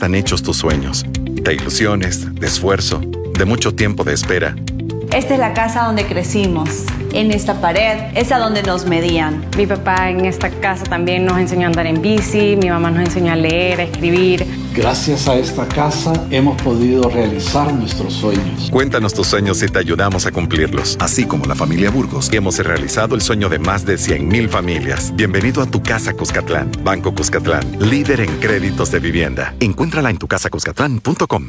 están hechos tus sueños, de ilusiones, de esfuerzo, de mucho tiempo de espera. Esta es la casa donde crecimos. En esta pared es a donde nos medían. Mi papá en esta casa también nos enseñó a andar en bici, mi mamá nos enseñó a leer, a escribir. Gracias a esta casa hemos podido realizar nuestros sueños. Cuéntanos tus sueños y te ayudamos a cumplirlos. Así como la familia Burgos, hemos realizado el sueño de más de 100.000 familias. Bienvenido a tu casa Cuscatlán. Banco Cuscatlán, líder en créditos de vivienda. Encuéntrala en tucasacuscatlán.com.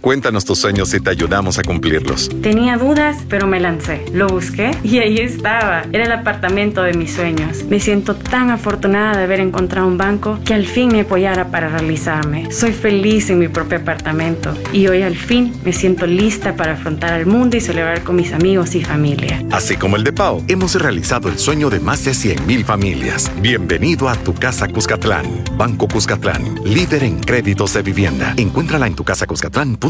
Cuéntanos tus sueños y te ayudamos a cumplirlos. Tenía dudas, pero me lancé. Lo busqué y ahí estaba. Era el apartamento de mis sueños. Me siento tan afortunada de haber encontrado un banco que al fin me apoyara para realizarme. Soy feliz en mi propio apartamento y hoy al fin me siento lista para afrontar al mundo y celebrar con mis amigos y familia. Así como el de Pau, hemos realizado el sueño de más de 100.000 familias. Bienvenido a tu casa Cuscatlán. Banco Cuscatlán, líder en créditos de vivienda. Encuéntrala en tucasacuscatlán.com.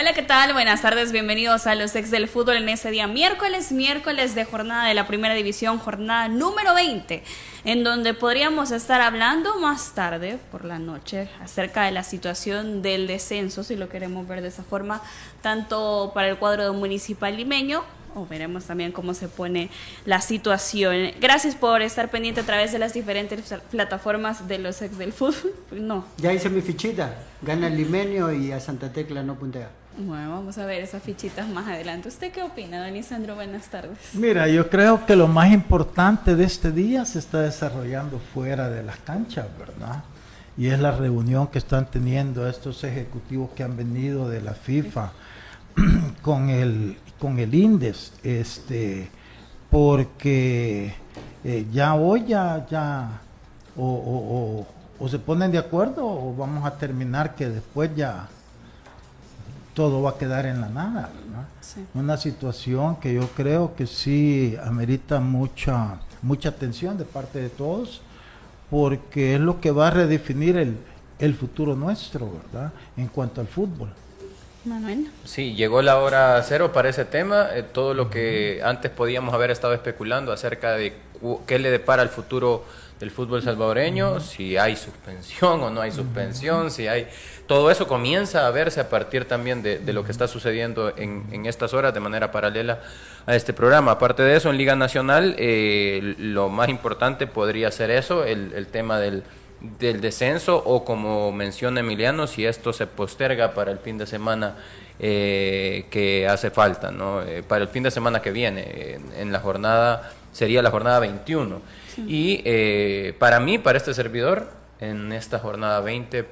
Hola, ¿qué tal? Buenas tardes, bienvenidos a los ex del fútbol en este día miércoles, miércoles de jornada de la primera división, jornada número 20, en donde podríamos estar hablando más tarde por la noche acerca de la situación del descenso, si lo queremos ver de esa forma, tanto para el cuadro municipal limeño o veremos también cómo se pone la situación. Gracias por estar pendiente a través de las diferentes plataformas de los ex del fútbol. No. Ya hice mi fichita. Gana el limenio y a Santa Tecla no puntea. Bueno, vamos a ver esas fichitas más adelante. ¿Usted qué opina, don Isandro? Buenas tardes. Mira, yo creo que lo más importante de este día se está desarrollando fuera de las canchas, ¿verdad? Y es la reunión que están teniendo estos ejecutivos que han venido de la FIFA con el, con el INDES, este, porque eh, ya hoy ya, ya o, o, o, o se ponen de acuerdo o vamos a terminar que después ya todo va a quedar en la nada. Sí. Una situación que yo creo que sí amerita mucha, mucha atención de parte de todos, porque es lo que va a redefinir el, el futuro nuestro, ¿verdad? En cuanto al fútbol. Manuel. Sí, llegó la hora cero para ese tema. Eh, todo lo que antes podíamos haber estado especulando acerca de qué le depara el futuro del fútbol salvadoreño, si hay suspensión o no hay suspensión, si hay... Todo eso comienza a verse a partir también de, de lo que está sucediendo en, en, estas horas de manera paralela a este programa. Aparte de eso, en Liga Nacional, eh, lo más importante podría ser eso, el, el tema del, del descenso o como menciona Emiliano, si esto se posterga para el fin de semana eh, que hace falta, ¿no? Eh, para el fin de semana que viene, en, en la jornada, sería la jornada 21. Sí. Y para mí, para este servidor, en esta jornada 20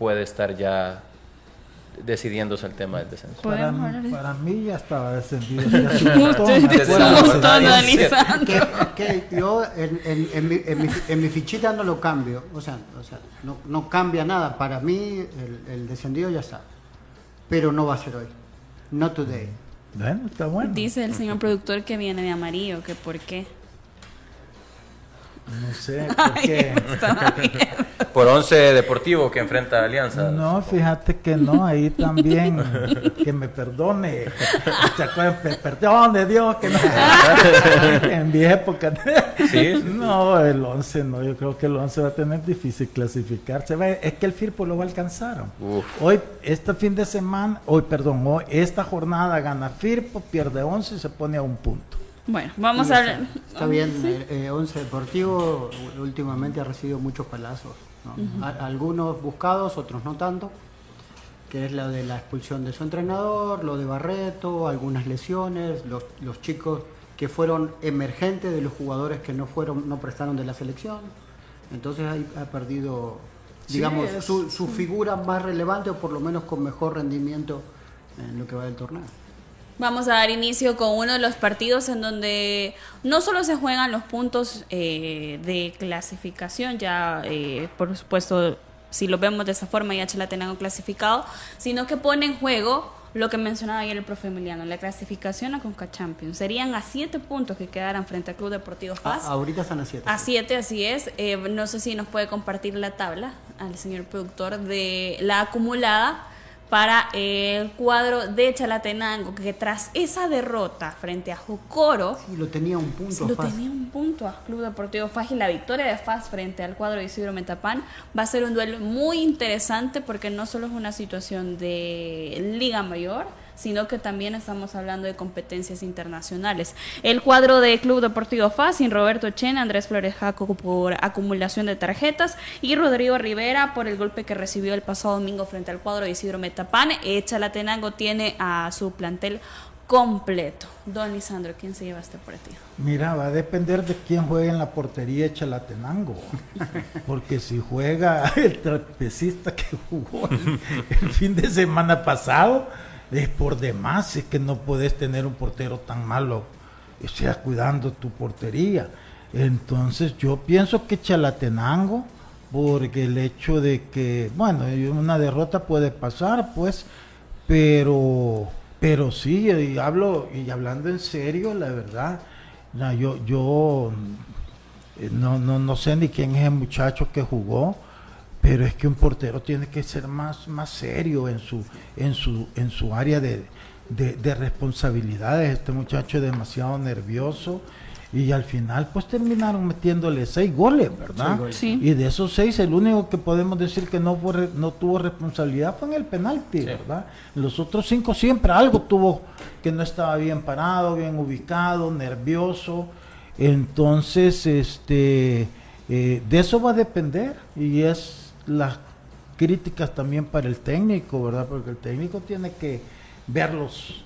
puede estar ya decidiéndose el tema del descenso. Para, para mí ya estaba descendido. que, que yo en, en, en, mi, en, mi, en, mi, fichita no lo cambio, o sea, o sea no, no, cambia nada. Para mí el, el, descendido ya está, pero no va a ser hoy, no today. Bueno, está bueno. Dice el señor productor que viene de amarillo, que por qué. No sé, ¿por qué? Por once deportivo que enfrenta a Alianza. No, fíjate que no, ahí también, que me perdone. ¿Se acuerdan? Perdón de Dios, que no. en vieja época. ¿Sí? No, el once no, yo creo que el once va a tener difícil clasificarse. Es que el Firpo lo va a alcanzar. Uf. Hoy, este fin de semana, hoy, perdón, hoy, esta jornada gana Firpo, pierde once y se pone a un punto. Bueno, vamos a hablar. Está bien, eh, eh, Once Deportivo últimamente ha recibido muchos palazos. ¿no? Algunos buscados, otros no tanto. Que es la de la expulsión de su entrenador, lo de Barreto, algunas lesiones, los, los chicos que fueron emergentes de los jugadores que no fueron, no prestaron de la selección. Entonces ahí ha perdido, Sí, digamos, es- su, su figura más relevante o por lo menos con mejor rendimiento en lo que va del torneo. Vamos a dar inicio con uno de los partidos en donde no solo se juegan los puntos eh, de clasificación, ya eh, por supuesto si lo vemos de esa forma ya Chalatenango clasificado, sino que pone en juego lo que mencionaba ayer el profe Emiliano, la clasificación a Conca Champions. Serían a siete puntos que quedaran frente al Club Deportivo FAS. A- ahorita están a siete. A 7, así es. Eh, no sé si nos puede compartir la tabla al señor productor de la acumulada para el cuadro de Chalatenango, que tras esa derrota frente a Jocoro, Y lo tenía un punto lo tenía un punto a Club Deportivo FAS y la victoria de FAS frente al cuadro de Isidro Metapán va a ser un duelo muy interesante porque no solo es una situación de Liga Mayor, sino que también estamos hablando de competencias internacionales. El cuadro de Club Deportivo sin Roberto Chen, Andrés Flores Jaco por acumulación de tarjetas y Rodrigo Rivera por el golpe que recibió el pasado domingo frente al cuadro de Isidro Metapán. Eh, Chalatenango tiene a su plantel completo. Don Lisandro, ¿quién se lleva este partido? Mira, va a depender de quién juegue en la portería de Chalatenango. Porque si juega el trapecista que jugó el fin de semana pasado, es por demás, es que no puedes tener un portero tan malo, o sea, cuidando tu portería. Entonces yo pienso que Chalatenango, porque el hecho de que, bueno, una derrota puede pasar, pues, pero, pero sí, y hablo, y hablando en serio, la verdad, yo, yo eh, no, no, no sé ni quién es el muchacho que jugó, pero es que un portero tiene que ser más, más serio en su, en su, en su área de, de, de responsabilidades. Este muchacho es demasiado nervioso y al final pues terminaron metiéndole seis goles, ¿verdad? Sí. Y de esos seis, el único que podemos decir que no, fue, re- no tuvo responsabilidad fue en el penalti, ¿verdad? Los otros cinco siempre algo tuvo que no estaba bien parado, bien ubicado, nervioso. Entonces, este, eh, de eso va a depender y es las críticas también para el técnico, ¿verdad? Porque el técnico tiene que verlos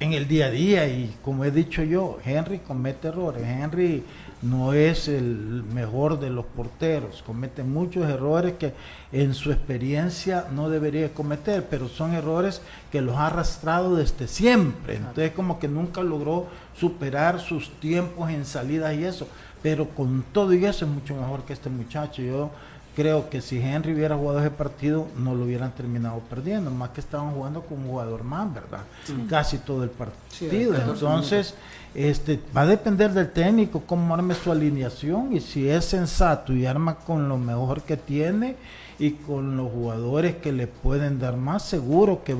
en el día a día y como he dicho yo, Henry comete errores. Henry no es el mejor de los porteros, comete muchos errores que en su experiencia no debería cometer, pero son errores que los ha arrastrado desde siempre. Entonces como que nunca logró superar sus tiempos en salidas y eso, pero con todo y eso es mucho mejor que este muchacho. Yo creo que si Henry hubiera jugado ese partido, no lo hubieran terminado perdiendo, más que estaban jugando con un jugador más, ¿verdad? Sí. Casi todo el partido. 14 Entonces, este, va a depender del técnico cómo arme su alineación y si es sensato y arma con lo mejor que tiene y con los jugadores que le pueden dar más, seguro que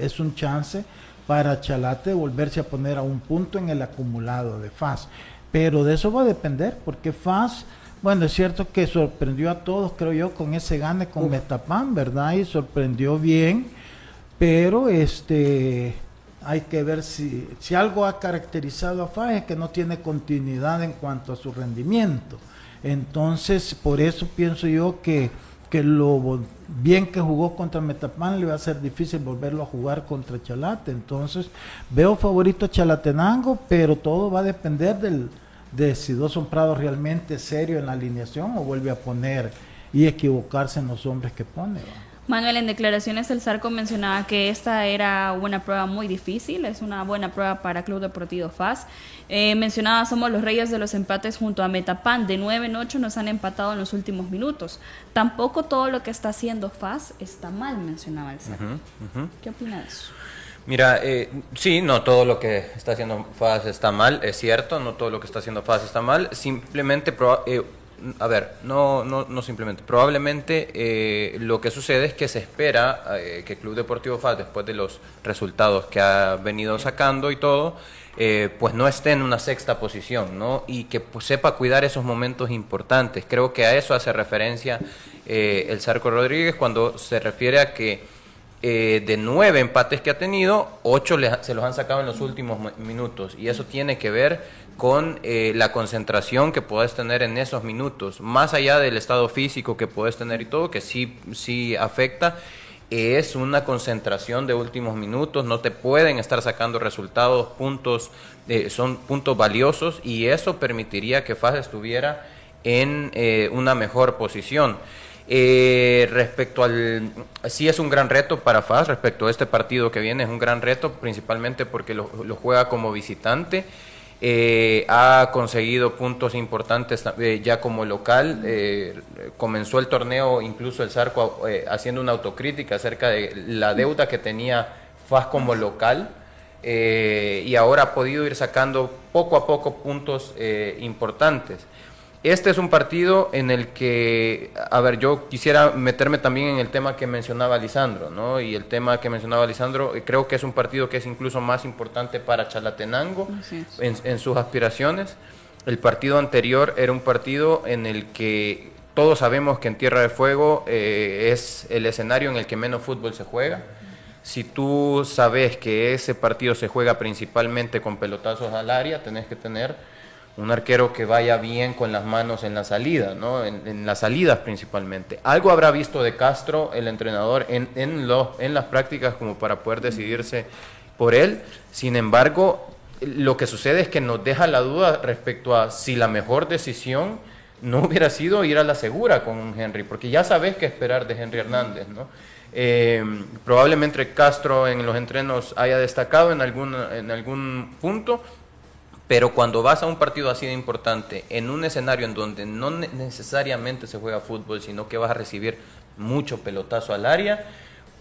es un chance para Chalate volverse a poner a un punto en el acumulado de FAS. Pero de eso va a depender, porque FAS, bueno, es cierto que sorprendió a todos, creo yo, con ese gane con Metapán, ¿verdad? Y sorprendió bien, pero este hay que ver si, si algo ha caracterizado a FAS es que no tiene continuidad en cuanto a su rendimiento. Entonces, por eso pienso yo que, que lo bien que jugó contra Metapán le va a ser difícil volverlo a jugar contra Chalate. Entonces, veo favorito a Chalatenango, pero todo va a depender del, de si Dawson Prado realmente serio en la alineación o vuelve a poner y equivocarse en los hombres que pone. ¿va? Manuel, en declaraciones el Zarco mencionaba que esta era una prueba muy difícil, es una buena prueba para Club Deportivo FAS. Eh, mencionaba, somos los reyes de los empates junto a Metapan, de 9 en 8 nos han empatado en los últimos minutos. Tampoco todo lo que está haciendo FAS está mal, mencionaba el Zarco. ¿Qué opina de eso? Mira, eh, sí, no todo lo que está haciendo FAS está mal, es cierto, no todo lo que está haciendo FAS está mal, simplemente, eh, a ver, no, no, no simplemente, probablemente eh, lo que sucede es que se espera eh, que Club Deportivo FAS, después de los resultados que ha venido sacando y todo, eh, pues no esté en una sexta posición, ¿no? Y que pues, sepa cuidar esos momentos importantes. Creo que a eso hace referencia eh, el Zarco Rodríguez cuando se refiere a que eh, de nueve empates que ha tenido, ocho le- se los han sacado en los últimos minutos. Y eso tiene que ver con eh, la concentración que puedes tener en esos minutos. Más allá del estado físico que puedes tener y todo, que sí, sí afecta, es una concentración de últimos minutos. No te pueden estar sacando resultados, puntos, eh, son puntos valiosos y eso permitiría que FAS estuviera en eh, una mejor posición. Eh, respecto al... Sí es un gran reto para FAS, respecto a este partido que viene, es un gran reto, principalmente porque lo, juega como visitante. Eh, ha conseguido puntos importantes eh, ya como local. eh, comenzó el torneo, incluso el Zarco, haciendo una autocrítica acerca de la deuda que tenía FAS como local. y ahora ha podido ir sacando poco a poco puntos importantes. Este es un partido en el que, a ver, yo quisiera meterme también en el tema que mencionaba Lisandro, ¿no? Y el tema que mencionaba Lisandro, eh, creo que es un partido que es incluso más importante para Chalatenango en sus aspiraciones. El partido anterior era un partido en el que todos sabemos que en Tierra de Fuego eh, es el escenario en el que menos fútbol se juega. Si tú sabes que ese partido se juega principalmente con pelotazos al área, tenés que tener un arquero que vaya bien con las manos en la salida, ¿no? en, las salidas principalmente. Algo habrá visto de Castro, el entrenador, en, en, lo- en las prácticas como para poder decidirse por él. Sin embargo, lo que sucede es que nos deja la duda respecto a si la mejor decisión no hubiera sido ir a la segura con un Henry, porque ya sabes qué esperar de Henry Hernández, ¿no? Eh, probablemente Castro en los entrenos haya destacado en algún, en algún punto, pero cuando vas a un partido así de importante, en un escenario en donde no ne- necesariamente se juega fútbol, sino que vas a recibir mucho pelotazo al área,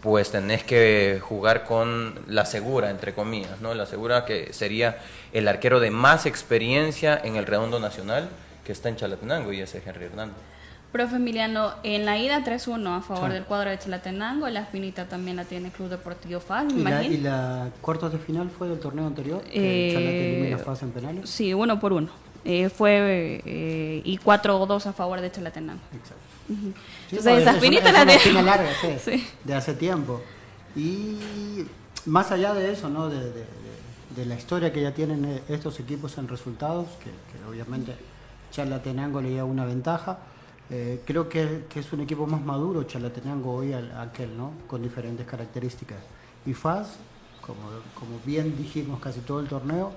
pues tenés que jugar con la segura, entre comillas, ¿no? La segura que sería el arquero de más experiencia en el redondo nacional que está en Chalatenango y ese es Henry Hernández. Profe Emiliano, en la ida 3-1 a favor Sí. del cuadro de Chalatenango, la finita también la tiene Club Deportivo FAS, me ¿Y la, imagino. y la cuartos de final fue del torneo anterior? Eh, que Chalate elimina a FAS en penales. Sí, uno por uno. Eh, fue eh, y 4-2 a favor de Chalatenango. Exacto. Ujú. Sí, Entonces, esas es finitas las de... larga, sí, Sí. de hace tiempo. Y más allá de eso, ¿no? De, de- de- la historia que ya tienen eh, estos equipos en resultados, que, que obviamente Chalatenango le lleva una ventaja. Eh, creo que, que es un equipo más maduro Chalatenango hoy al aquel, ¿no? Con diferentes características. Y FAS, como, como bien dijimos casi todo el torneo,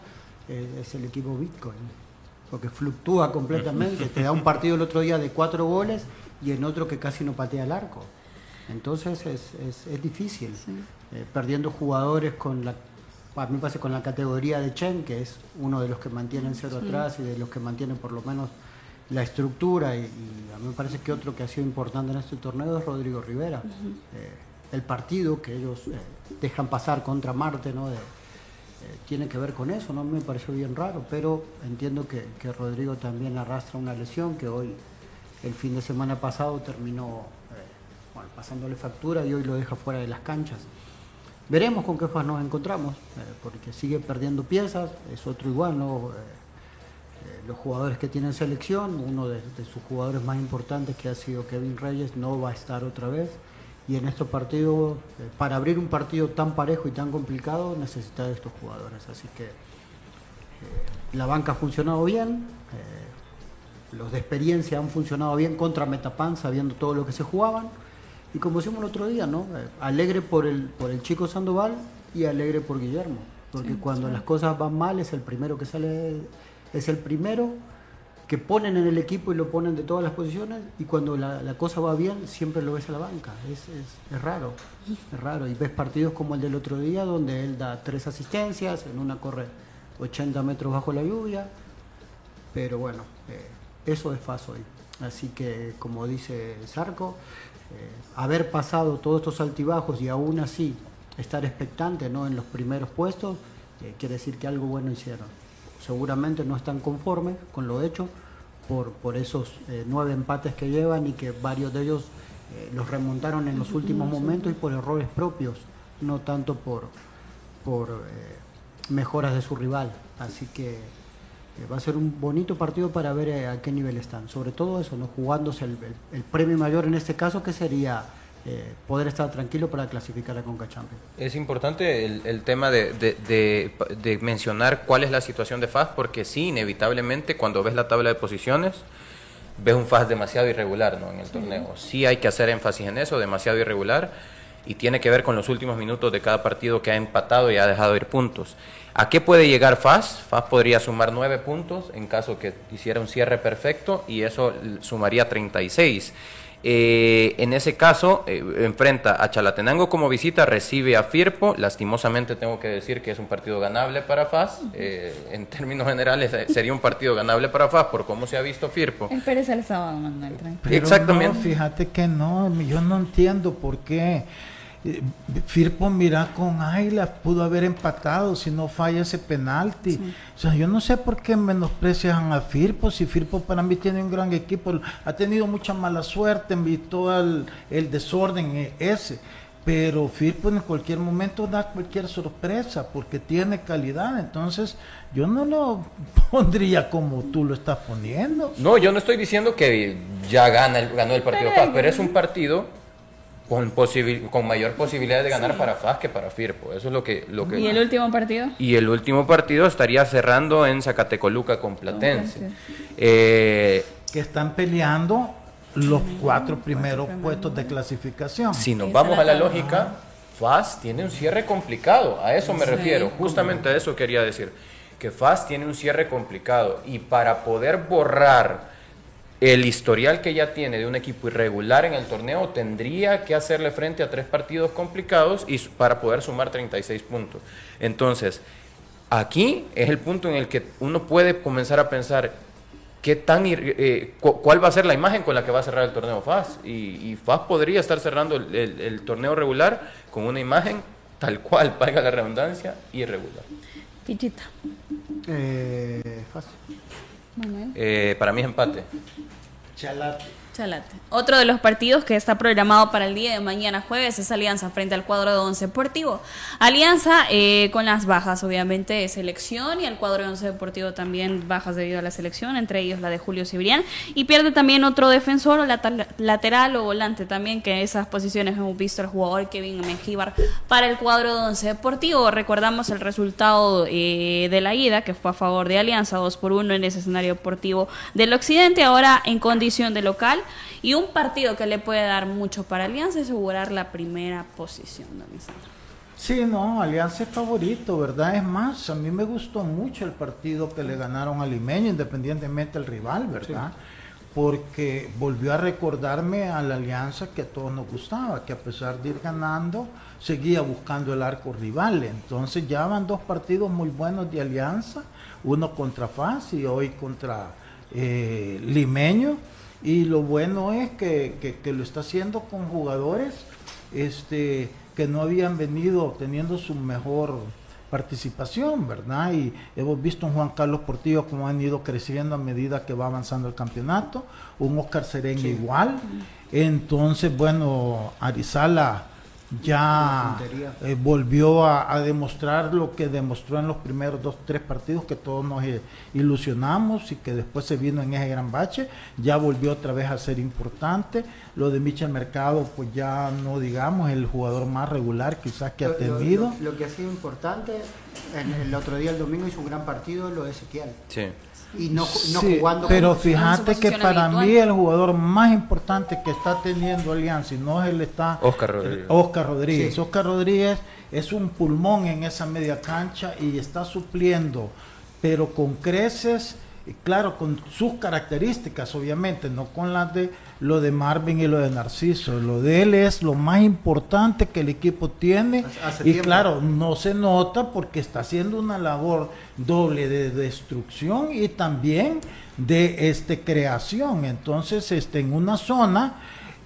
eh, es el equipo Bitcoin porque fluctúa completamente. Te da un partido el otro día de cuatro goles y en otro que casi no patea el arco. Entonces es, es, es difícil. Eh, perdiendo jugadores con la, a mí me parece con la categoría de Chen, que es uno de los que mantienen cero Sí. atrás y de los que mantienen por lo menos la estructura. Y, y a mí me parece que otro que ha sido importante en este torneo es Rodrigo Rivera. Eh, el partido que ellos eh, dejan pasar contra Marte, ¿no? De- eh, tiene que ver con eso, ¿no? Me pareció bien raro, pero entiendo que, que Rodrigo también arrastra una lesión que hoy, el fin de semana pasado, terminó bueno, pasándole factura y hoy lo deja fuera de las canchas. Veremos con qué FAS nos encontramos, eh, porque sigue perdiendo piezas, es otro igual, ¿no? Eh, los jugadores que tienen selección, uno de, de sus jugadores más importantes que ha sido Kevin Reyes, no va a estar otra vez. Y en estos partidos, eh, para abrir un partido tan parejo y tan complicado, necesita de estos jugadores. Así que eh, la banca ha funcionado bien, eh, los de experiencia han funcionado bien contra Metapan, sabiendo todo lo que se jugaban. Y como decimos el otro día, ¿no? Eh, alegre por el, por el chico Sandoval y alegre por Guillermo. Porque Sí, cuando sí. las cosas van mal es el primero que sale, es el primero que ponen en el equipo y lo ponen de todas las posiciones y cuando la, cosa va bien siempre lo ves a la banca. Es, es, raro, es raro. Y ves partidos como el del otro día donde él da tres asistencias, en una corre 80 metros bajo la lluvia, pero bueno, eh, eso es FAS hoy. Así que como dice Sarco, eh, haber pasado todos estos altibajos y aún así estar expectante ¿no? en los primeros puestos, eh, quiere decir que algo bueno hicieron. Seguramente no están conformes con lo hecho por, por esos eh, nueve empates que llevan y que varios de ellos eh, los remontaron en los últimos momentos y por errores propios, no tanto por, por eh, mejoras de su rival. Así que va a ser un bonito partido para ver a qué nivel están. Sobre todo eso, ¿no? jugándose el, el- el premio mayor en este caso, que sería eh, poder estar tranquilo para clasificar a Conca Champions. Es importante el, el tema de, de- de- de mencionar cuál es la situación de FAS, porque sí, inevitablemente, cuando ves la tabla de posiciones, ves un FAS demasiado irregular ¿no? en el torneo. Sí hay que hacer énfasis en eso, demasiado irregular, y tiene que ver con los últimos minutos de cada partido que ha empatado y ha dejado ir puntos. ¿A qué puede llegar FAS? FAS podría sumar nueve puntos en caso que hiciera un cierre perfecto, y eso sumaría 36. Eh, en ese caso, eh, enfrenta a Chalatenango como visita, recibe a Firpo. Lastimosamente tengo que decir que es un partido ganable para FAS. Eh, en términos generales, eh, sería un partido ganable para FAS por cómo se ha visto Firpo. Espérese el sábado, Manuel. Pero Exactamente. no, fíjate que no, yo no entiendo por qué. Firpo, mira, con Águila pudo haber empatado si no falla ese penalti. O sea, yo no sé por qué menosprecian a Firpo, si Firpo para mí tiene un gran equipo, ha tenido mucha mala suerte en todo el, el desorden ese. Pero Firpo en cualquier momento da cualquier sorpresa porque tiene calidad. Entonces, yo no lo pondría como tú lo estás poniendo. No, yo no estoy diciendo que ya gana el- ganó el partido pero es un partido con, posibil- con mayor posibilidad de ganar para FAS que para Firpo. Eso es lo que... Lo que ¿Y el último partido? Y el último partido estaría cerrando en Zacatecoluca con Platense. Eh, que están peleando los cuatro primeros puestos de clasificación. si nos vamos a la lógica, FAS tiene un cierre complicado. A eso me Sí. refiero. Justamente a eso quería decir. Que FAS tiene un cierre complicado. Y para poder borrar el historial que ya tiene de un equipo irregular en el torneo, tendría que hacerle frente a tres partidos complicados y para poder sumar 36 puntos. Entonces, aquí es el punto en el que uno puede comenzar a pensar qué tan ir- eh, cu- cuál va a ser la imagen con la que va a cerrar el torneo FAS. Y, y FAS podría estar cerrando el, el- el torneo regular con una imagen tal cual, valga la redundancia, irregular. Pichita. Eh, fácil. Eh, para mí es empate. Chalate. Chalate. Otro de los partidos que está programado para el día de mañana jueves es Alianza frente al cuadro de Once Deportivo. Alianza eh, con las bajas, obviamente, de selección y el cuadro de Once Deportivo también bajas debido a la selección, entre ellos la de Julio Cibrián. Y pierde también otro defensor o lateral o volante también, que en esas posiciones hemos visto al jugador Kevin Mengíbar para el cuadro de Once Deportivo. Recordamos el resultado eh, de la ida, que fue a favor de Alianza, 2 por 1 en ese escenario deportivo del occidente, ahora en condición de local. Y un partido que le puede dar mucho para Alianza es asegurar la primera posición, don. Sí, no, Alianza es favorito, ¿verdad? Es más, a mí me gustó mucho el partido que le ganaron a Limeño, independientemente del rival, ¿verdad? Porque volvió a recordarme a la Alianza que a todos nos gustaba, que a pesar de ir ganando, seguía buscando el arco rival. Entonces ya van dos partidos muy buenos de Alianza, uno contra FAS y hoy contra eh, Limeño. Y lo bueno es que, que- que lo está haciendo con jugadores este, que no habían venido teniendo su mejor participación, ¿verdad? Y hemos visto un Juan Carlos Portillo como han ido creciendo a medida que va avanzando el campeonato, un Oscar Serén igual. Entonces, bueno, Arizala ya eh, volvió a, a demostrar lo que demostró en los primeros dos, tres partidos que todos nos eh, ilusionamos y que después se vino en ese gran bache, ya volvió otra vez a ser importante. Lo de Michel Mercado, pues ya no digamos, el jugador más regular quizás que ha lo- tenido. Lo, lo que ha sido importante, en el otro día, el domingo, hizo un gran partido lo de Ezequiel. Sí. Y no, Sí, jugando pero con- fíjate que para habitual. mí el jugador más importante que está teniendo Alianza, y no él está Oscar Rodríguez. Oscar Rodríguez. Sí. Oscar Rodríguez es un pulmón en esa media cancha y está supliendo, pero con creces, claro, con sus características, obviamente, no con las de lo de Marvin y lo de Narciso. Lo de él es lo más importante que el equipo tiene Hace- y tiempo. claro, no se nota porque está haciendo una labor doble de destrucción y también de este creación. Entonces, este en una zona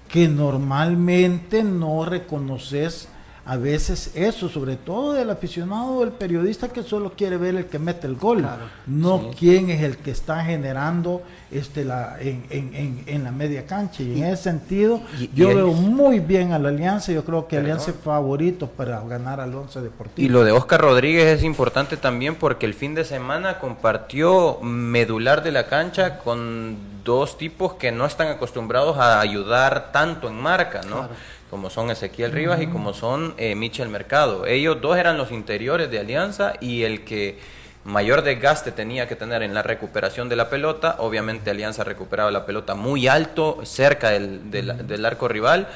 que normalmente no reconoces a veces eso, sobre todo del aficionado o el periodista que solo quiere ver el que mete el gol, Claro. no quién es el que está generando este la en, en, en, en la media cancha. Y, en ese sentido, y- yo y veo el- muy bien a la Alianza, yo creo que. Alianza es favorito para ganar al Once Deportivo. Y lo de Oscar Rodríguez es importante también porque el fin de semana compartió medular de la cancha con dos tipos que no están acostumbrados a ayudar tanto en marca, ¿no? Como son Ezequiel Rivas y como son eh, Michel Mercado. Ellos dos eran los interiores de Alianza y el que mayor desgaste tenía que tener en la recuperación de la pelota. Obviamente Alianza recuperaba la pelota muy alto, cerca del, del, del arco rival,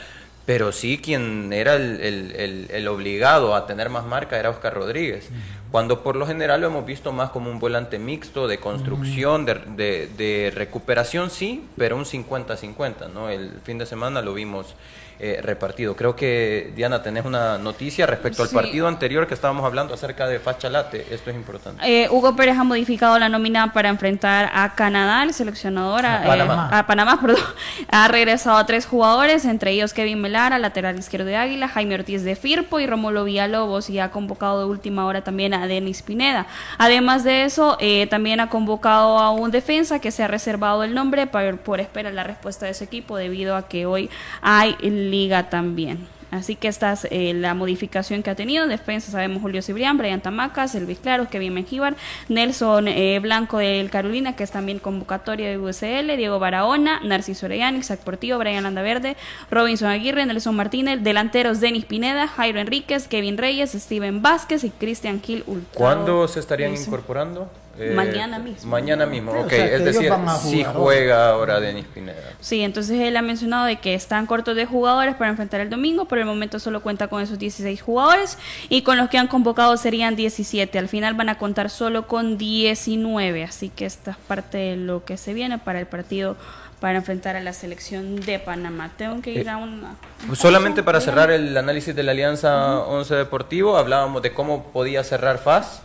pero sí quien era el, el, el, obligado a tener más marca era Oscar Rodríguez. Cuando por lo general lo hemos visto más como un volante mixto de construcción, de, de, de recuperación, sí, pero un 50-50. ¿no? El fin de semana lo vimos eh, repartido. Creo que, Diana, tenés una noticia respecto al partido anterior que estábamos hablando acerca de Fachalate. Esto es importante. Eh, Hugo Pérez ha modificado la nómina para enfrentar a Canadá, el seleccionador, a, A Panamá. eh, a Panamá, perdón. Ha regresado a tres jugadores, entre ellos Kevin Melara, lateral izquierdo de Águila, Jaime Ortiz de Firpo y Romulo Villalobos, y ha convocado de última hora también a Denis Pineda. Además de eso, eh, también ha convocado a un defensa que se ha reservado el nombre por, por esperar la respuesta de su equipo, debido a que hoy hay liga también. Así que esta es eh, la modificación que ha tenido. Defensa sabemos Julio Cibrián, Brian Tamacas, Elvis Claro, Kevin Mengíbar, Nelson eh, Blanco del Carolina, que es también convocatoria de USL, Diego Barahona, Narciso Orellana, Isaac Portillo, Brian Landaverde, Robinson Aguirre, Nelson Martínez, delanteros Denis Pineda, Jairo Enríquez, Kevin Reyes, Steven Vázquez y Cristian Gil Hurtado. ¿Cuándo se estarían incorporando? Eh, Mañana mismo. Mañana mismo, o ok. sea, es decir, sí juega ahora Denis Pineda. Sí, entonces él ha mencionado de que están cortos de jugadores para enfrentar el domingo, por el momento solo cuenta con esos 16 jugadores y con los que han convocado serían 17. Al final van a contar solo con 19, así que esta es parte de lo que se viene para el partido para enfrentar a la selección de Panamá. Tengo que ir Eh, a una... Pues solamente para cerrar el análisis de la Alianza 11 Deportivo, hablábamos de cómo podía cerrar FAS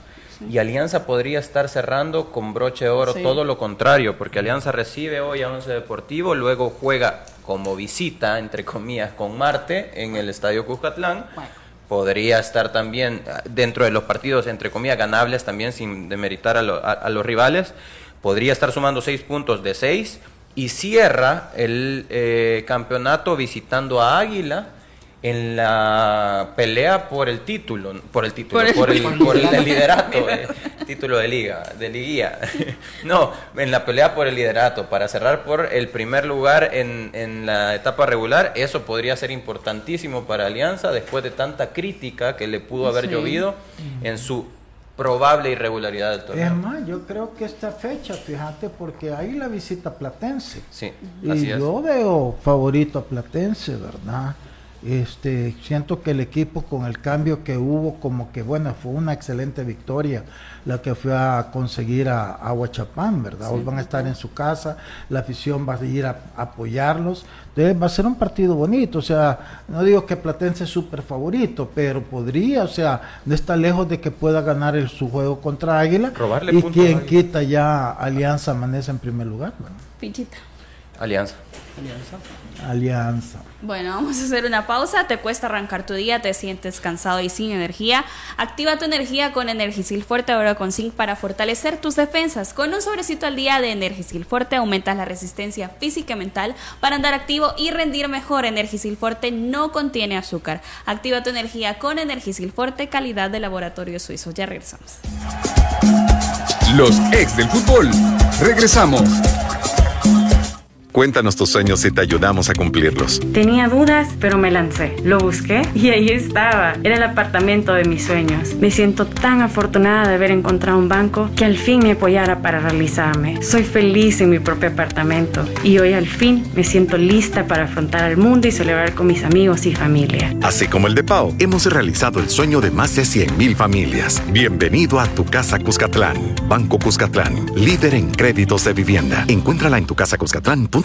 y Alianza podría estar cerrando con broche de oro Sí. todo lo contrario, porque Alianza recibe hoy a 11 Deportivo, luego juega como visita, entre comillas, con Marte en el Estadio Cuscatlán. Podría estar también ah, dentro de los partidos, entre comillas, ganables también, sin demeritar a, lo- a- a los rivales. Podría estar sumando seis puntos de seis y cierra el eh, campeonato visitando a Águila en la pelea por el título, por el título, Por el- por el, por el, liderato, eh, título de liga, de liguilla. No, en la pelea por el liderato, para cerrar por el primer lugar en, en la etapa regular, eso podría ser importantísimo para Alianza después de tanta crítica que le pudo haber Sí. llovido en su probable irregularidad del Es torneo. más, yo creo que esta fecha, fíjate, porque ahí la visita Platense. Sí, Y así es. yo veo favorito a Platense, ¿verdad? Este, siento que el equipo con el cambio que hubo, como que bueno, fue una excelente victoria la que fue a conseguir a, a Huachapán, ¿verdad? Hoy van a estar en su casa, la afición va a ir a, a apoyarlos. Entonces va a ser un partido bonito, o sea, no digo que Platense es súper favorito, pero podría, o sea, no está lejos de que pueda ganar el, su juego contra Águila. Robarle y quien quita ya Alianza amanece en primer lugar, ¿verdad? Pichita. Alianza. Alianza. Bueno, vamos a hacer una pausa. ¿Te cuesta arrancar tu día? ¿Te sientes cansado y sin energía? Activa tu energía con Energisil Fuerte ahora con zinc para fortalecer tus defensas. Con un sobrecito al día de Energisil Fuerte aumentas la resistencia física y mental para andar activo y rendir mejor. Energisil Fuerte no contiene azúcar. Activa tu energía con Energisil Fuerte, calidad de laboratorio suizo. Ya regresamos. Los ex del fútbol. Regresamos. Cuéntanos tus sueños y te ayudamos a cumplirlos. Tenía dudas, pero me lancé. Lo busqué y ahí estaba. Era el apartamento de mis sueños. Me siento tan afortunada de haber encontrado un banco que al fin me apoyara para realizarme. Soy feliz en mi propio apartamento y hoy al fin me siento lista para afrontar al mundo y celebrar con mis amigos y familia. Así como el de Pau, hemos realizado el sueño de más de 100.000 familias. Bienvenido a Tu Casa Cuscatlán. Banco Cuscatlán, líder en créditos de vivienda. Encuéntrala en tucasacuscatlán.com.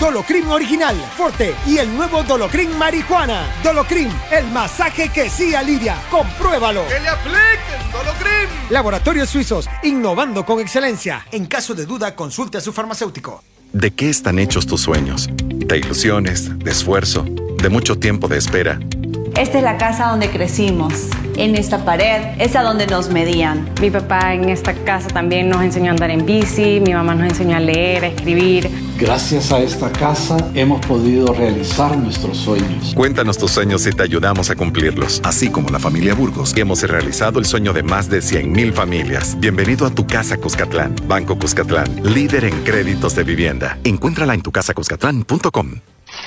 Dolocrin! Dolocrin Original, Forte y el nuevo Dolocrin Marihuana. Dolocrin, el masaje que sí alivia. Compruébalo. ¡Que le apliquen Dolocrin! Laboratorios Suizos, innovando con excelencia. En caso de duda, consulte a su farmacéutico. ¿De qué están hechos tus sueños? ¿De ilusiones, de esfuerzo, de mucho tiempo de espera? Esta es la casa donde crecimos. En esta pared es a donde nos medían. Mi papá en esta casa también nos enseñó a andar en bici, mi mamá nos enseñó a leer, a escribir. Gracias a esta casa hemos podido realizar nuestros sueños. Cuéntanos tus sueños y te ayudamos a cumplirlos, así como la familia Burgos, hemos realizado el sueño de más de 100.000 familias. Bienvenido a tu casa Cuscatlán. Banco Cuscatlán, líder en créditos de vivienda. Encuéntrala en tucasacuscatlán.com.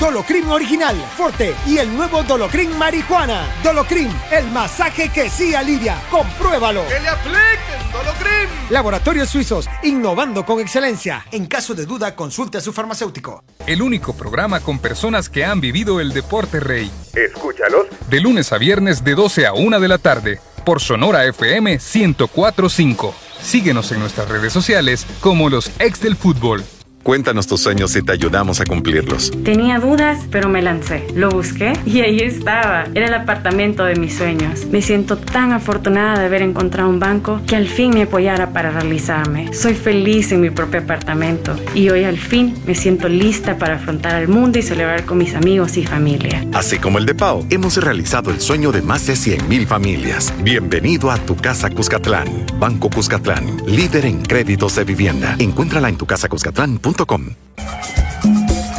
Dolocrin! Dolocrin Original, Forte y el nuevo Dolocrin Marihuana. Dolocrin, el masaje que sí alivia. Compruébalo. ¡Que le apliquen Dolocrin! Laboratorios Suizos, innovando con excelencia. En caso de duda, consulte a su farmacéutico. El único programa con personas que han vivido el deporte rey. Escúchalos. De lunes a viernes de 12 a 1 de la tarde por Sonora FM 1045. Síguenos en nuestras redes sociales como los ex del fútbol. Cuéntanos tus sueños y te ayudamos a cumplirlos. Tenía dudas, pero me lancé. Lo busqué y ahí estaba. Era el apartamento de mis sueños. Me siento tan afortunada de haber encontrado un banco que al fin me apoyara para realizarme. Soy feliz en mi propio apartamento y hoy al fin me siento lista para afrontar al mundo y celebrar con mis amigos y familia. Así como el de Pau, hemos realizado el sueño de más de 100.000 familias. Bienvenido a tu casa Cuscatlán. Banco Cuscatlán, líder en créditos de vivienda. Encuéntrala en tucasacuscatlán.com.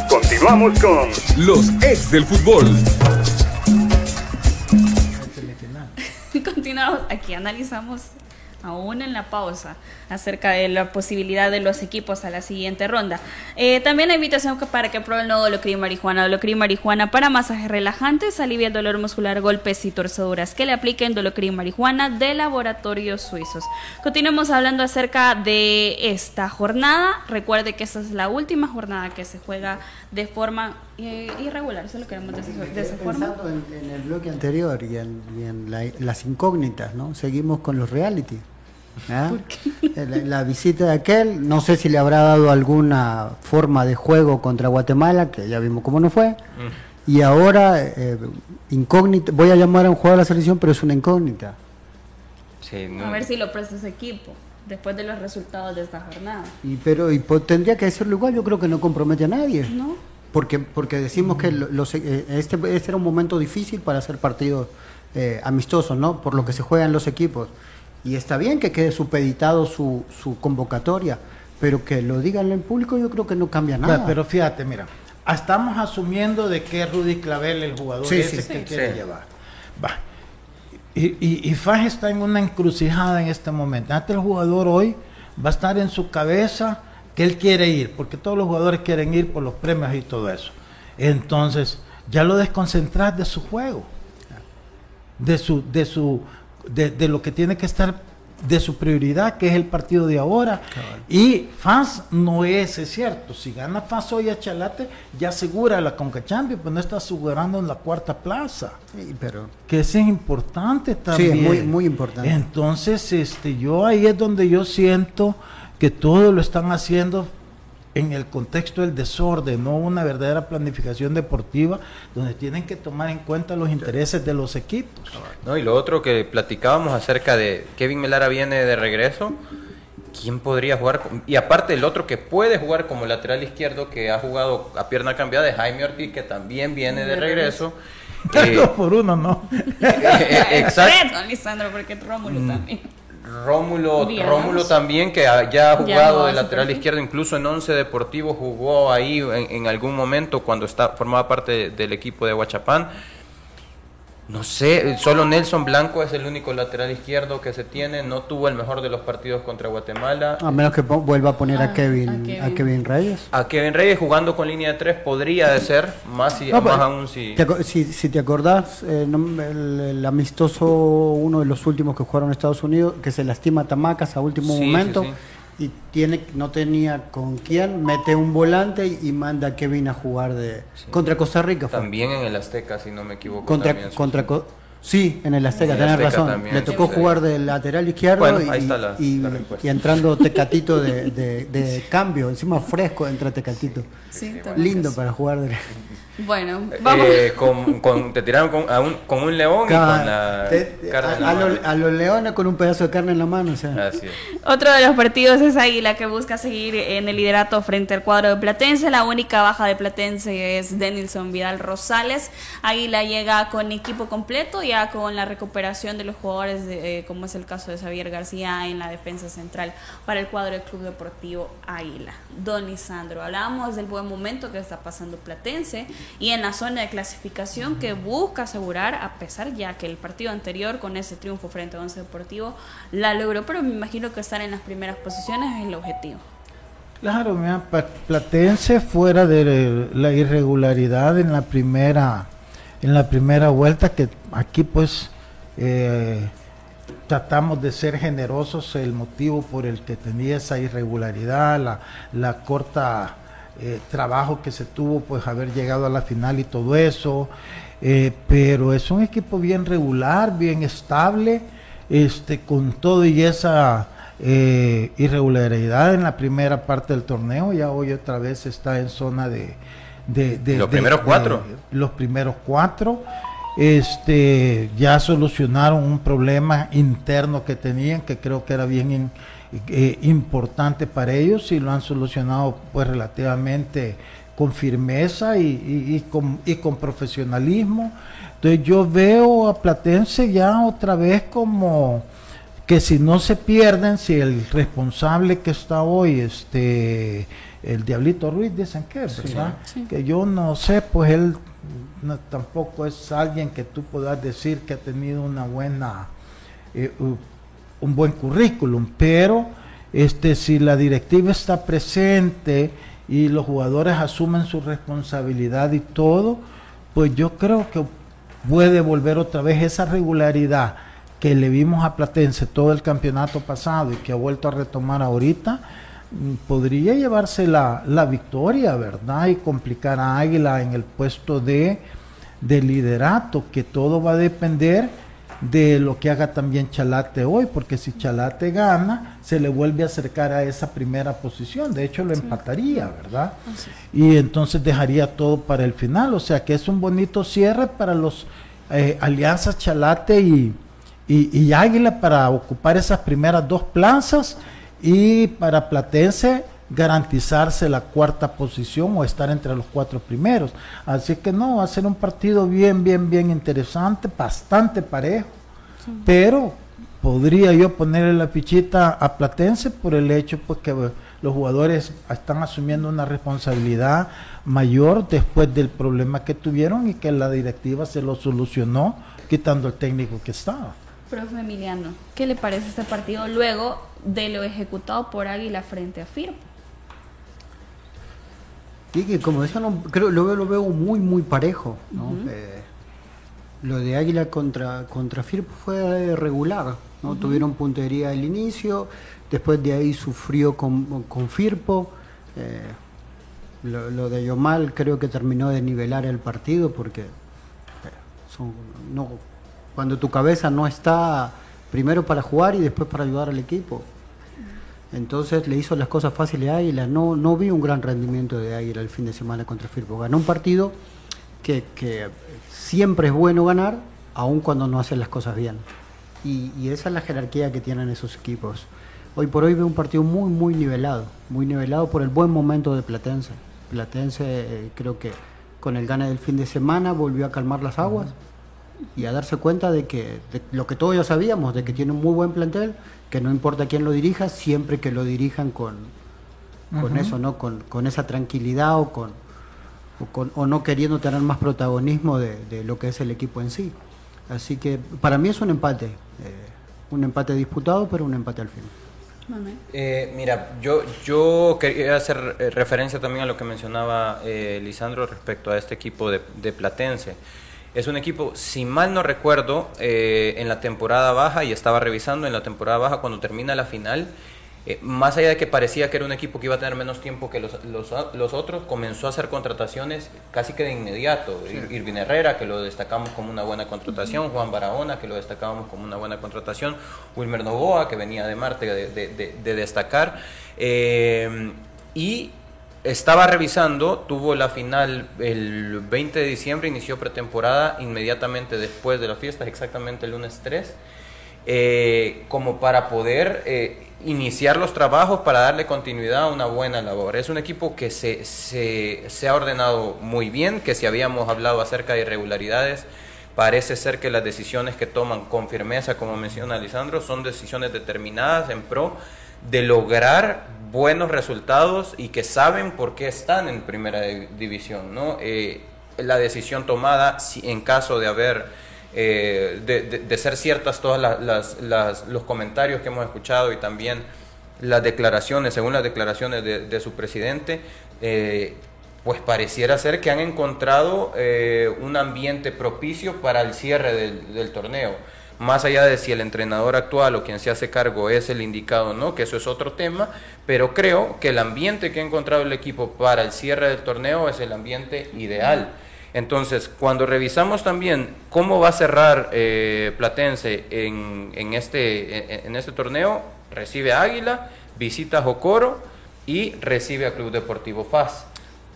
Continuamos con los ex del fútbol. Continuamos, aquí analizamos aún en la pausa acerca de la posibilidad de los equipos a la siguiente ronda. Eh, también la invitación para que prueben el nuevo Dolocrin Marijuana. Dolocrin Marijuana para masajes relajantes, alivia el dolor muscular, golpes y torceduras. Que le apliquen Dolocrin Marijuana de laboratorios suizos. Continuamos hablando acerca de esta jornada. Recuerde que esta es la última jornada que se juega de forma eh, irregular, eso lo queremos decir de esa forma. En, en, el bloque anterior y en, y en la, las incógnitas, ¿no? Seguimos con los reality. ¿Ah? La, la, visita de aquel, no sé si le habrá dado alguna forma de juego contra Guatemala, que ya vimos cómo no fue. Mm. Y ahora, eh, incógnita, voy a llamar a un jugador de la selección, pero es una incógnita. Sí, no. A ver si lo presta ese equipo, después de los resultados de esta jornada. Y, pero y tendría que hacerlo igual, yo creo que no compromete a nadie. No. Porque, porque decimos que los, eh, este, este era un momento difícil para hacer partidos eh, amistosos, ¿no? Por lo que se juegan los equipos. Y está bien que quede supeditado su, su convocatoria, pero que lo digan en público yo creo que no cambia nada. Pero fíjate, mira, estamos asumiendo de que es Rudy Clavel el jugador sí, ese sí, que sí, quiere sí. llevar. Va. Y, y, y Faj está en una encrucijada en este momento. Antes el jugador hoy va a estar en su cabeza que él quiere ir, porque todos los jugadores quieren ir por los premios y todo eso. Entonces, ya lo desconcentras de su juego, de su, de su, de, de, lo que tiene que estar de su prioridad, que es el partido de ahora. Cabal. Y FAS no es, es cierto, si gana FAS hoy a Chalate, ya asegura la Conca Champions, pues no está asegurando en la cuarta plaza. Sí, pero... Que es importante también. Sí, es muy, muy importante. Entonces, este, yo ahí es donde yo siento que todo lo están haciendo en el contexto del desorden, no una verdadera planificación deportiva donde tienen que tomar en cuenta los intereses de los equipos. No, y lo otro que platicábamos acerca de Kevin Melara viene de regreso, ¿quién podría jugar? Y aparte el otro que puede jugar como lateral izquierdo que ha jugado a pierna cambiada es Jaime Ortiz que también viene de regreso. Eh, dos por uno, ¿no? eh, exacto. Lisandro, porque Rómulo también. Rómulo, Rómulo también, que ya ha jugado ya de lateral izquierdo, incluso en Once Deportivo jugó ahí en, en algún momento cuando está, formaba parte de, del equipo de Huachapán. No sé, solo Nelson Blanco es el único lateral izquierdo que se tiene, no tuvo el mejor de los partidos contra Guatemala. A menos que vuelva a poner ah, a, Kevin, a, Kevin, a Kevin Reyes. A Kevin Reyes jugando con línea de tres podría de ser, más, si, no, más aún si... Te, si... si... te acordás, eh, no, el, el, amistoso, uno de los últimos que jugaron en Estados Unidos, que se lastima a Tamacas a último sí, momento. Sí, sí y tiene no tenía con quién, mete un volante y, manda a Kevin a jugar de sí. contra Costa Rica. Fue. También en el Azteca, si no me equivoco. Contra, contra, Sí, en el Azteca, tenés razón. también, Le tocó sí. jugar de lateral izquierdo Bueno, y, ahí está la- y- la respuesta. y entrando Tecatito de, de- de cambio, encima fresco entra Tecatito. Sí, Lindo para jugar de Bueno, vamos. Eh, con, con- te tiraron con, a un, con un león y con la Te- carne en a, la a mano. lo- a los leones con un pedazo de carne en la mano, o sea. Así es. Otro de los partidos es Águila que busca seguir en el liderato frente al cuadro de Platense. La única baja de Platense es Denilson Vidal Rosales. Águila llega con equipo completo, ya con la recuperación de los jugadores, de, eh, como es el caso de Xavier García en la defensa central para el cuadro del Club Deportivo Águila. Don Lisandro, hablábamos del buen momento que está pasando Platense y en la zona de clasificación que busca asegurar, a pesar ya que el partido anterior con ese triunfo frente a Once Deportivo la logró, pero me imagino que estar en las primeras posiciones es el objetivo. Claro, mira, Platense fuera de la irregularidad en la primera en la primera vuelta que aquí pues eh, tratamos de ser generosos el motivo por el que tenía esa irregularidad la, la corta eh, trabajo que se tuvo pues haber llegado a la final y todo eso eh, pero es un equipo bien regular bien estable este con todo y esa eh, irregularidad en la primera parte del torneo, ya hoy otra vez está en zona de... de, de- Los de- primeros cuatro. los primeros cuatro. Este, ya solucionaron un problema interno que tenían, que creo que era bien in- eh, importante para ellos y lo han solucionado pues relativamente con firmeza y, y- y con, y con profesionalismo. Entonces yo veo a Platense ya otra vez como que si no se pierden, si el responsable que está hoy, este, el Diablito Ruiz, dicen que, ¿verdad? Sí. Que yo no sé, pues él no- tampoco es alguien que tú puedas decir que ha tenido una buena, eh, un buen currículum, pero este, si la directiva está presente y los jugadores asumen su responsabilidad y todo, pues yo creo que puede volver otra vez esa regularidad que le vimos a Platense todo el campeonato pasado y que ha vuelto a retomar ahorita, mm, podría llevarse la, la victoria, ¿verdad? Y complicar a Águila en el puesto de, de liderato, que todo va a depender de lo que haga también Chalate hoy, porque si Chalate gana, se le vuelve a acercar a esa primera posición, de hecho lo empataría, ¿verdad? Y entonces dejaría todo para el final, o sea que es un bonito cierre para los eh, alianzas Chalate y, y, y Águila para ocupar esas primeras dos plazas. Y para Platense garantizarse la cuarta posición o estar entre los cuatro primeros. Así que no, va a ser un partido bien, bien, bien interesante, bastante parejo, pero podría yo ponerle la fichita a Platense por el hecho pues que los jugadores están asumiendo una responsabilidad mayor después del problema que tuvieron y que la directiva se lo solucionó quitando el técnico que estaba. Profe Emiliano, ¿qué le parece este partido luego de lo ejecutado por Águila frente a Firpo? Y que como decía, no, creo, lo, veo, lo veo muy, muy parejo. ¿no? Eh, lo de Águila contra, contra Firpo fue regular. ¿no? Tuvieron puntería al inicio, después de ahí sufrió con, con Firpo. eh, lo, lo de Yomal creo que terminó de nivelar el partido porque eh, son- no, cuando tu cabeza no está primero para jugar y después para ayudar al equipo. Entonces le hizo las cosas fáciles a Águila. No, no vi un gran rendimiento de Águila el fin de semana contra Firpo. Ganó un partido que, siempre es bueno ganar, aun cuando no hacen las cosas bien. Y, y esa es la jerarquía que tienen esos equipos. Hoy por hoy veo un partido muy, muy nivelado. Muy nivelado por el buen momento de Platense. Platense eh, creo que con el gane del fin de semana volvió a calmar las aguas y a darse cuenta de que de lo que todos ya sabíamos, de que tiene un muy buen plantel, que no importa quién lo dirija, siempre que lo dirijan con, con eso, ¿no? Con, con esa tranquilidad o con, o con- o no queriendo tener más protagonismo de, de lo que es el equipo en sí. Así que para mí es un empate, eh, un empate disputado, pero un empate al fin. Eh, mira, yo, yo quería hacer eh, referencia también a lo que mencionaba eh, Lisandro respecto a este equipo de, de Platense. Es un equipo, si mal no recuerdo, eh, en la temporada baja, y estaba revisando en la temporada baja cuando termina la final, eh, más allá de que parecía que era un equipo que iba a tener menos tiempo que los, los, los otros, comenzó a hacer contrataciones casi que de inmediato. Irvin Herrera, que lo destacamos como una buena contratación, Juan Barahona, que lo destacábamos como una buena contratación, Wilmer Novoa, que venía de Marte de, de, destacar. Eh, y estaba revisando, tuvo la final el 20 de diciembre, inició pretemporada inmediatamente después de las fiestas, exactamente el lunes 3, eh, como para poder eh, iniciar los trabajos para darle continuidad a una buena labor. Es un equipo que se, se, ha ordenado muy bien, que si habíamos hablado acerca de irregularidades, parece ser que las decisiones que toman con firmeza, como menciona Lisandro, son decisiones determinadas en pro de lograr buenos resultados y que saben por qué están en primera división. ¿no? Eh, la decisión tomada en caso de haber eh, de, ser ciertas todas las, los comentarios que hemos escuchado y también las declaraciones, según las declaraciones de, su presidente, eh, pues pareciera ser que han encontrado eh, un ambiente propicio para el cierre del, torneo. Más allá de si el entrenador actual o quien se hace cargo es el indicado o no, que eso es otro tema, pero creo que el ambiente que ha encontrado el equipo para el cierre del torneo es el ambiente ideal. Entonces, cuando revisamos también cómo va a cerrar eh, Platense en, en, este, en, este torneo, recibe a Águila, visita a Jocoro y recibe a Club Deportivo FAS.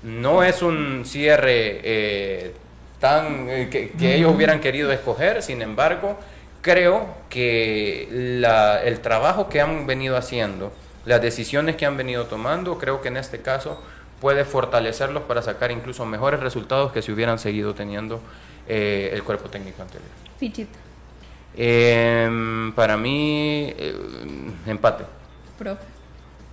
No es un cierre eh, tan eh, que, ellos hubieran querido escoger, sin embargo, creo que el trabajo que han venido haciendo, las decisiones que han venido tomando, creo que en este caso puede fortalecerlos para sacar incluso mejores resultados que si hubieran seguido teniendo eh, el cuerpo técnico anterior. Fichita. Em, para mí, eh, empate. Profe.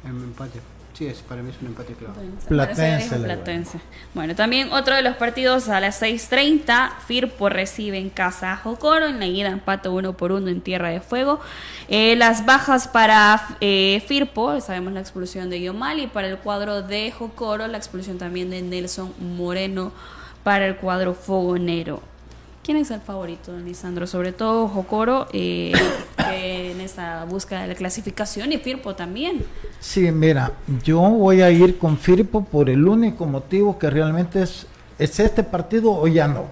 Em, empate. Sí, es, para mí es un empate claro. Platense. Platense. Bueno, también otro de los partidos a las 6.30, Firpo recibe en casa a Jocoro, en la ida empate uno por uno en Tierra de Fuego. Eh, las bajas para eh, Firpo, sabemos la expulsión de Yomali, para el cuadro de Jocoro, la expulsión también de Nelson Moreno para el cuadro fogonero. ¿Quién es el favorito, Lisandro? Sobre todo Jocoro, eh, en esa búsqueda de la clasificación y Firpo también. Sí, mira, yo voy a ir con Firpo por el único motivo que realmente es, es este partido o ya no.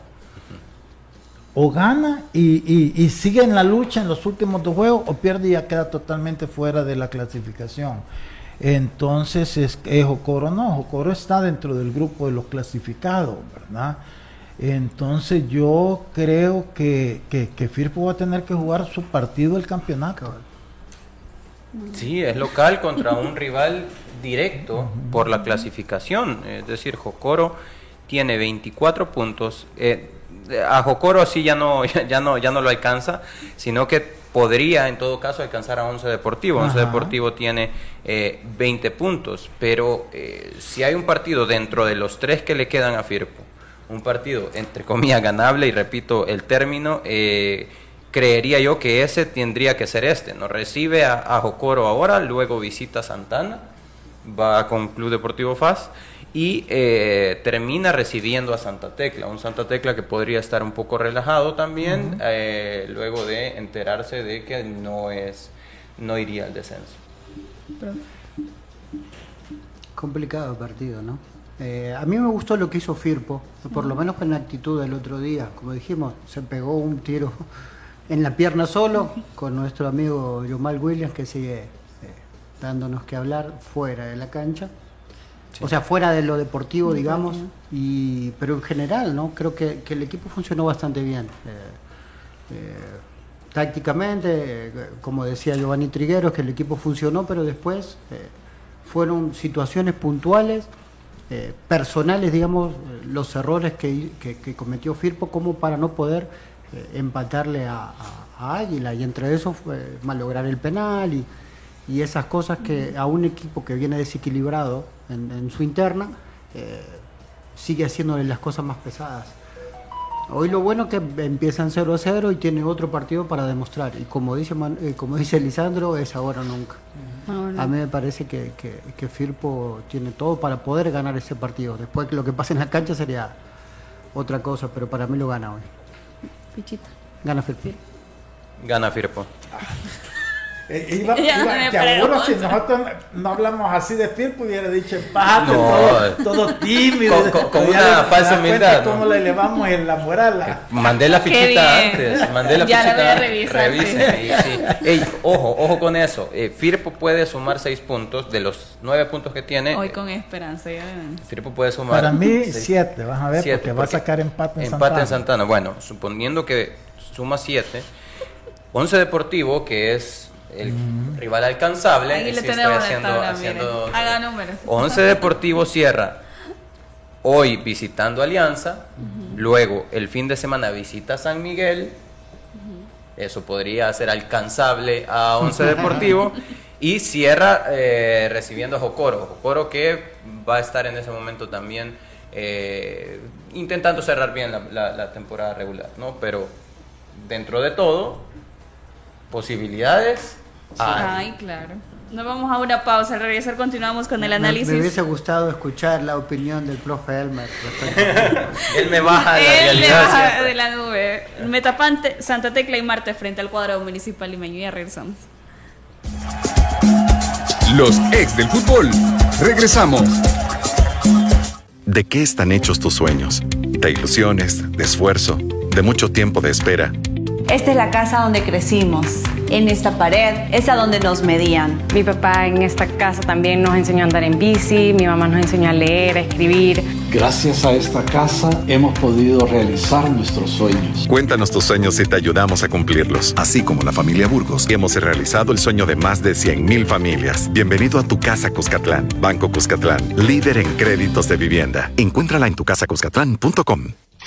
O gana y, sigue en la lucha en los últimos dos juegos o pierde y ya queda totalmente fuera de la clasificación. Entonces, es, es Jocoro no, Jocoro está dentro del grupo de los clasificados, ¿verdad? Entonces yo creo que, que, Firpo va a tener que jugar su partido del campeonato. Sí, es local contra un rival directo por la clasificación. Es decir, Jocoro tiene 24 puntos. Eh, a Jocoro sí ya no, ya, no, ya no lo alcanza, sino que podría en todo caso alcanzar a Once Deportivo. Once Deportivo tiene 20 eh, puntos, pero eh, si hay un partido dentro de los tres que le quedan a Firpo, un partido, entre comillas, ganable, y repito el término, eh, creería yo que ese tendría que ser este. ¿no? Recibe a, Jocoro ahora, luego visita Santana, va con Club Deportivo FAS y eh, termina recibiendo a Santa Tecla, un Santa Tecla que podría estar un poco relajado también, eh, luego de enterarse de que no es, no iría al descenso. Complicado partido, ¿no? Eh, a mí me gustó lo que hizo Firpo, por lo menos con la actitud del otro día. Como dijimos, se pegó un tiro en la pierna solo con nuestro amigo Yomal Williams que sigue eh, dándonos que hablar fuera de la cancha. O sea, fuera de lo deportivo, digamos, y, pero en general, ¿no? Creo que, el equipo funcionó bastante bien. Eh, tácticamente, como decía Giovanni Trigueros, que el equipo funcionó, pero después fueron situaciones puntuales eh, personales, digamos, los errores que, cometió Firpo como para no poder eh, empatarle a, Águila y entre eso fue malograr el penal y, esas cosas que a un equipo que viene desequilibrado en, su interna eh, sigue haciéndole las cosas más pesadas. Hoy lo bueno es que empiezan 0 a 0 y tiene otro partido para demostrar. Y como dice, como dice Lisandro, es ahora o nunca. A mí me parece que, Firpo tiene todo para poder ganar ese partido. Después que lo que pase en la cancha sería otra cosa, pero para mí lo gana hoy. Pichita. Gana Firpo. Gana Firpo. Eh, iba, iba, te aburro si nosotros no hablamos así de Firpo hubiera dicho empate, No. todo, todo tímido. Con- con- con una falsa humildad, ¿no? cómo le elevamos en la moral. a- Mandé la fichita antes. Mandé la Ya la fichita voy a antes. revisar, Revisen ahí, sí. Ey, ojo, ojo con eso. Eh, Firpo puede sumar seis puntos de los nueve puntos que tiene. Hoy con esperanza. ya ven. Firpo puede sumar. Para mí, seis- siete, vas a ver, siete, porque va a sacar empate en empate Santana. en Santana. Bueno, suponiendo que suma siete. Once Deportivo, que es el rival alcanzable. Ahí le tenemos haciendo- tabla, haciendo-. Haga números. Once Deportivo cierra hoy visitando Alianza, luego el fin de semana visita San Miguel, eso podría ser alcanzable a Once Deportivo, y cierra eh, recibiendo a Jocoro, Jocoro que va a estar en ese momento también eh, intentando cerrar bien la, la- la temporada regular, ¿no? Pero dentro de todo, posibilidades hay. Ay, claro. Nos vamos a una pausa. Al regresar continuamos con el Me- análisis. Me, hubiese gustado escuchar la opinión del profe Elmer. Él me baja de la Él realidad. baja siempre. de la nube. Metapante, Santa Tecla y Marte frente al cuadro municipal limeño. Ya regresamos. Los ex del fútbol. Regresamos. ¿De qué están hechos tus sueños? De ilusiones, de esfuerzo, de mucho tiempo de espera. Esta es la casa donde crecimos. En esta pared es a donde nos medían. Mi papá en esta casa también nos enseñó a andar en bici, mi mamá nos enseñó a leer, a escribir. Gracias a esta casa hemos podido realizar nuestros sueños. Cuéntanos tus sueños y te ayudamos a cumplirlos. Así como la familia Burgos, hemos realizado el sueño de más de 100.000 familias. Bienvenido a tu casa Cuscatlán. Banco Cuscatlán, líder en créditos de vivienda. Encuéntrala en tucasacuscatlán.com.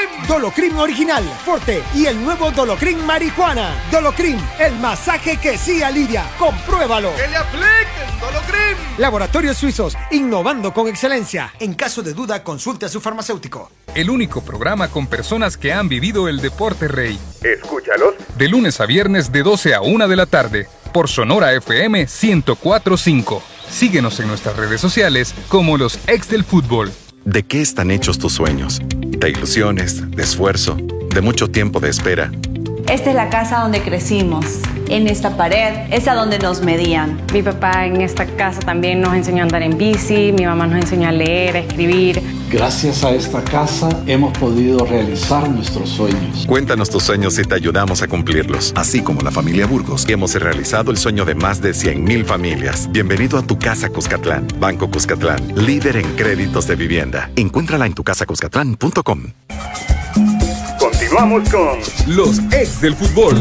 Dolocrim! Dolocrin Original, Forte y el nuevo Dolocrin Marihuana. Dolocrin, el masaje que sí alivia. Compruébalo. ¡Que le apliquen Dolocrim! Laboratorios Suizos, innovando con excelencia. En caso de duda, consulte a su farmacéutico. El único programa con personas que han vivido el deporte rey. Escúchalos. De lunes a viernes de 12 a 1 de la tarde. Por Sonora FM 1045. Síguenos en nuestras redes sociales como los ex del fútbol. ¿De qué están hechos tus sueños? De ilusiones, de esfuerzo, de mucho tiempo de espera. Esta es la casa donde crecimos. En esta pared es a donde nos medían. Mi papá en esta casa también nos enseñó a andar en bici, mi mamá nos enseñó a leer, a escribir. Gracias a esta casa hemos podido realizar nuestros sueños. Cuéntanos tus sueños y te ayudamos a cumplirlos. Así como la familia Burgos, hemos realizado el sueño de más de 100.000 familias. Bienvenido a tu casa Cuscatlán. Banco Cuscatlán, líder en créditos de vivienda. Encuéntrala en tucasacuscatlán.com. Continuamos con Los ex del fútbol.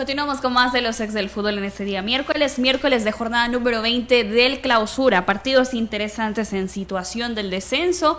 Continuamos con más de los ex del fútbol en este día miércoles, miércoles de jornada número 20 del clausura, partidos interesantes en situación del descenso.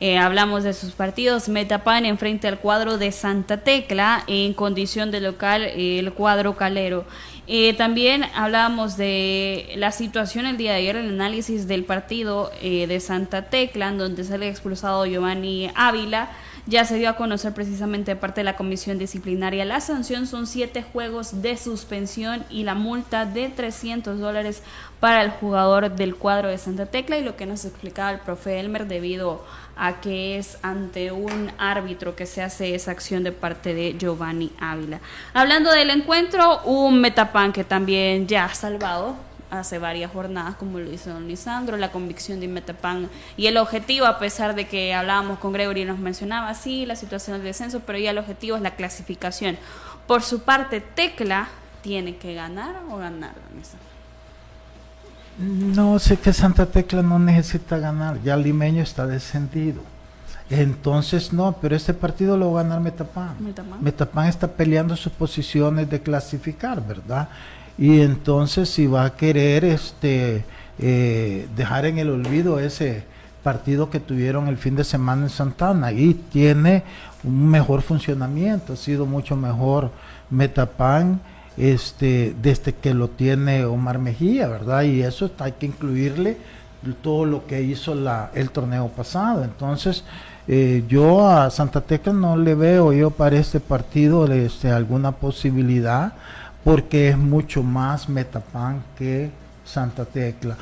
Eh, hablamos de sus partidos, Metapan enfrente al cuadro de Santa Tecla, en condición de local eh, el cuadro calero. Eh, también hablábamos de la situación el día de ayer, el análisis del partido eh, de Santa Tecla, en donde sale expulsado Giovanni Ávila. Ya se dio a conocer precisamente de parte de la comisión disciplinaria. La sanción son siete juegos de suspensión y la multa de 300 dólares para el jugador del cuadro de Santa Tecla y lo que nos explicaba el profe Elmer debido a que es ante un árbitro que se hace esa acción de parte de Giovanni Ávila. Hablando del encuentro, un Metapan que también ya ha salvado hace varias jornadas, como lo hizo don Lisandro, la convicción de Metapan y el objetivo, a pesar de que hablábamos con Gregory y nos mencionaba, sí, la situación del descenso, pero ya el objetivo es la clasificación. Por su parte, Tecla tiene que ganar o ganar, don. No sé que Santa Tecla no necesita ganar, ya Limeño está descendido. Entonces no, pero este partido lo va a ganar Metapán. Metapán. Metapán está peleando sus posiciones de clasificar, ¿verdad? Y entonces si va a querer este eh, dejar en el olvido ese partido que tuvieron el fin de semana en Santana y tiene un mejor funcionamiento, ha sido mucho mejor Metapán este desde que lo tiene Omar Mejía, ¿verdad? Y eso hay que incluirle todo lo que hizo la, el torneo pasado. Entonces, eh, yo a Santa Tecla no le veo yo para este partido este, alguna posibilidad porque es mucho más Metapan que Santa Tecla.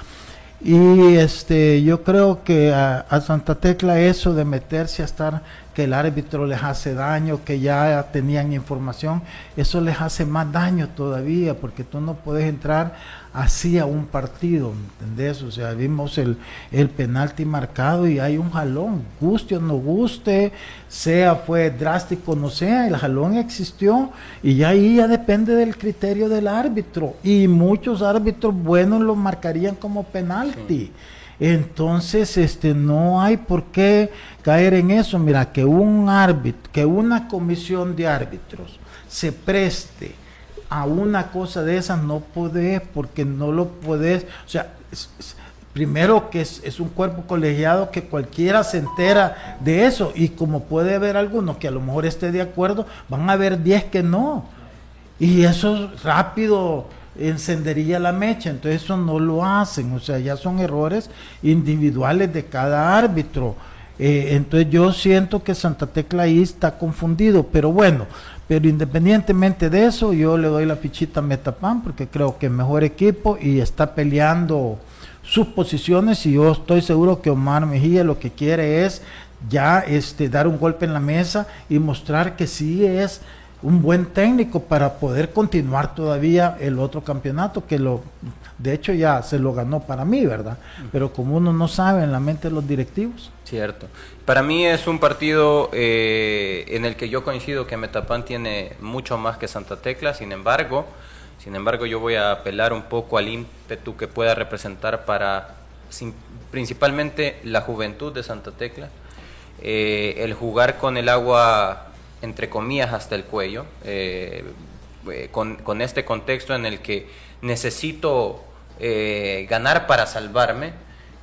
Y este, yo creo que a, a, Santa Tecla eso de meterse a estar, que el árbitro les hace daño, que ya tenían información, eso les hace más daño todavía, porque tú no puedes entrar hacía un partido, ¿entendés? O sea, vimos el, el penalti marcado y hay un jalón, guste o no guste, sea fue drástico o no sea, el jalón existió y ya ahí ya depende del criterio del árbitro y muchos árbitros buenos lo marcarían como penalti. Entonces, este, no hay por qué caer en eso. Mira, que un árbitro, que una comisión de árbitros se preste a una cosa de esas no podés porque no lo podés, o sea, primero que es, un cuerpo colegiado que cualquiera se entera de eso y como puede haber algunos que a lo mejor esté de acuerdo, van a haber 10 que no. Y eso rápido encendería la mecha, entonces eso no lo hacen, o sea, ya son errores individuales de cada árbitro. Eh, entonces yo siento que Santa Tecla ahí está confundido, pero bueno, pero independientemente de eso, yo le doy la fichita a Metapan porque creo que es mejor equipo y está peleando sus posiciones. Y yo estoy seguro que Omar Mejía lo que quiere es ya este dar un golpe en la mesa y mostrar que sí es un buen técnico para poder continuar todavía el otro campeonato que lo de hecho ya se lo ganó para mí, ¿verdad? Pero como uno no sabe en la mente de los directivos. Cierto. Para mí es un partido eh, en el que yo coincido que Metapan tiene mucho más que Santa Tecla, sin embargo, sin embargo yo voy a apelar un poco al ímpetu que pueda representar para principalmente la juventud de Santa Tecla, eh, el jugar con el agua entre comillas hasta el cuello, eh, con, con este contexto en el que necesito eh, ganar para salvarme,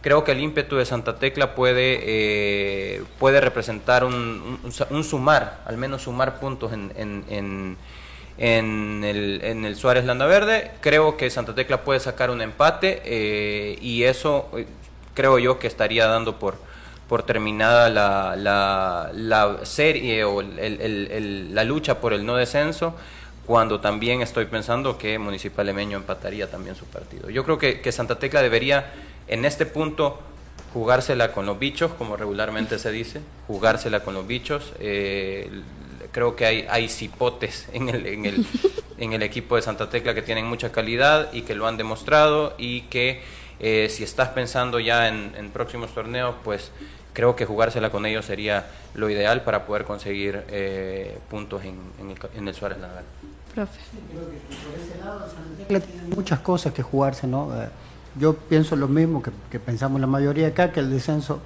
creo que el ímpetu de Santa Tecla puede, eh, puede representar un, sumar, al menos sumar puntos en, en, en, el, en el Suárez Landa Verde. Creo que Santa Tecla puede sacar un empate eh, y eso creo yo que estaría dando por, por terminada la, la, serie o la lucha por el no descenso cuando también estoy pensando que Municipal Emeño empataría también su partido. Yo creo que, Santa Tecla debería en este punto jugársela con los bichos, como regularmente se dice, jugársela con los bichos. Eh, creo que hay, hay cipotes en el, en, el, en el equipo de Santa Tecla que tienen mucha calidad y que lo han demostrado y que eh, si estás pensando ya en, próximos torneos, pues creo que jugársela con ellos sería lo ideal para poder conseguir eh, puntos en, el, en el Suárez Naval profe. creo que por ese lado tiene muchas cosas que jugarse, ¿no? Eh, yo pienso lo mismo que, pensamos la mayoría acá, que el descenso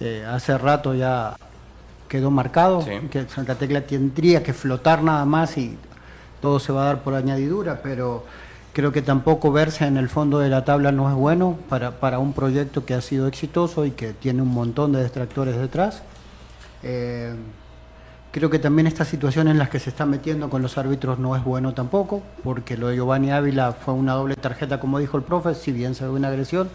eh, hace rato ya quedó marcado, que Santa Tecla tendría que flotar nada más y todo se va a dar por añadidura, pero creo que tampoco verse en el fondo de la tabla no es bueno para, para un proyecto que ha sido exitoso y que tiene un montón de distractores detrás. Eh, Creo que también esta situación en la que se está metiendo con los árbitros no es bueno tampoco, porque lo de Giovanni Ávila fue una doble tarjeta, como dijo el profe, si bien se ve una agresión,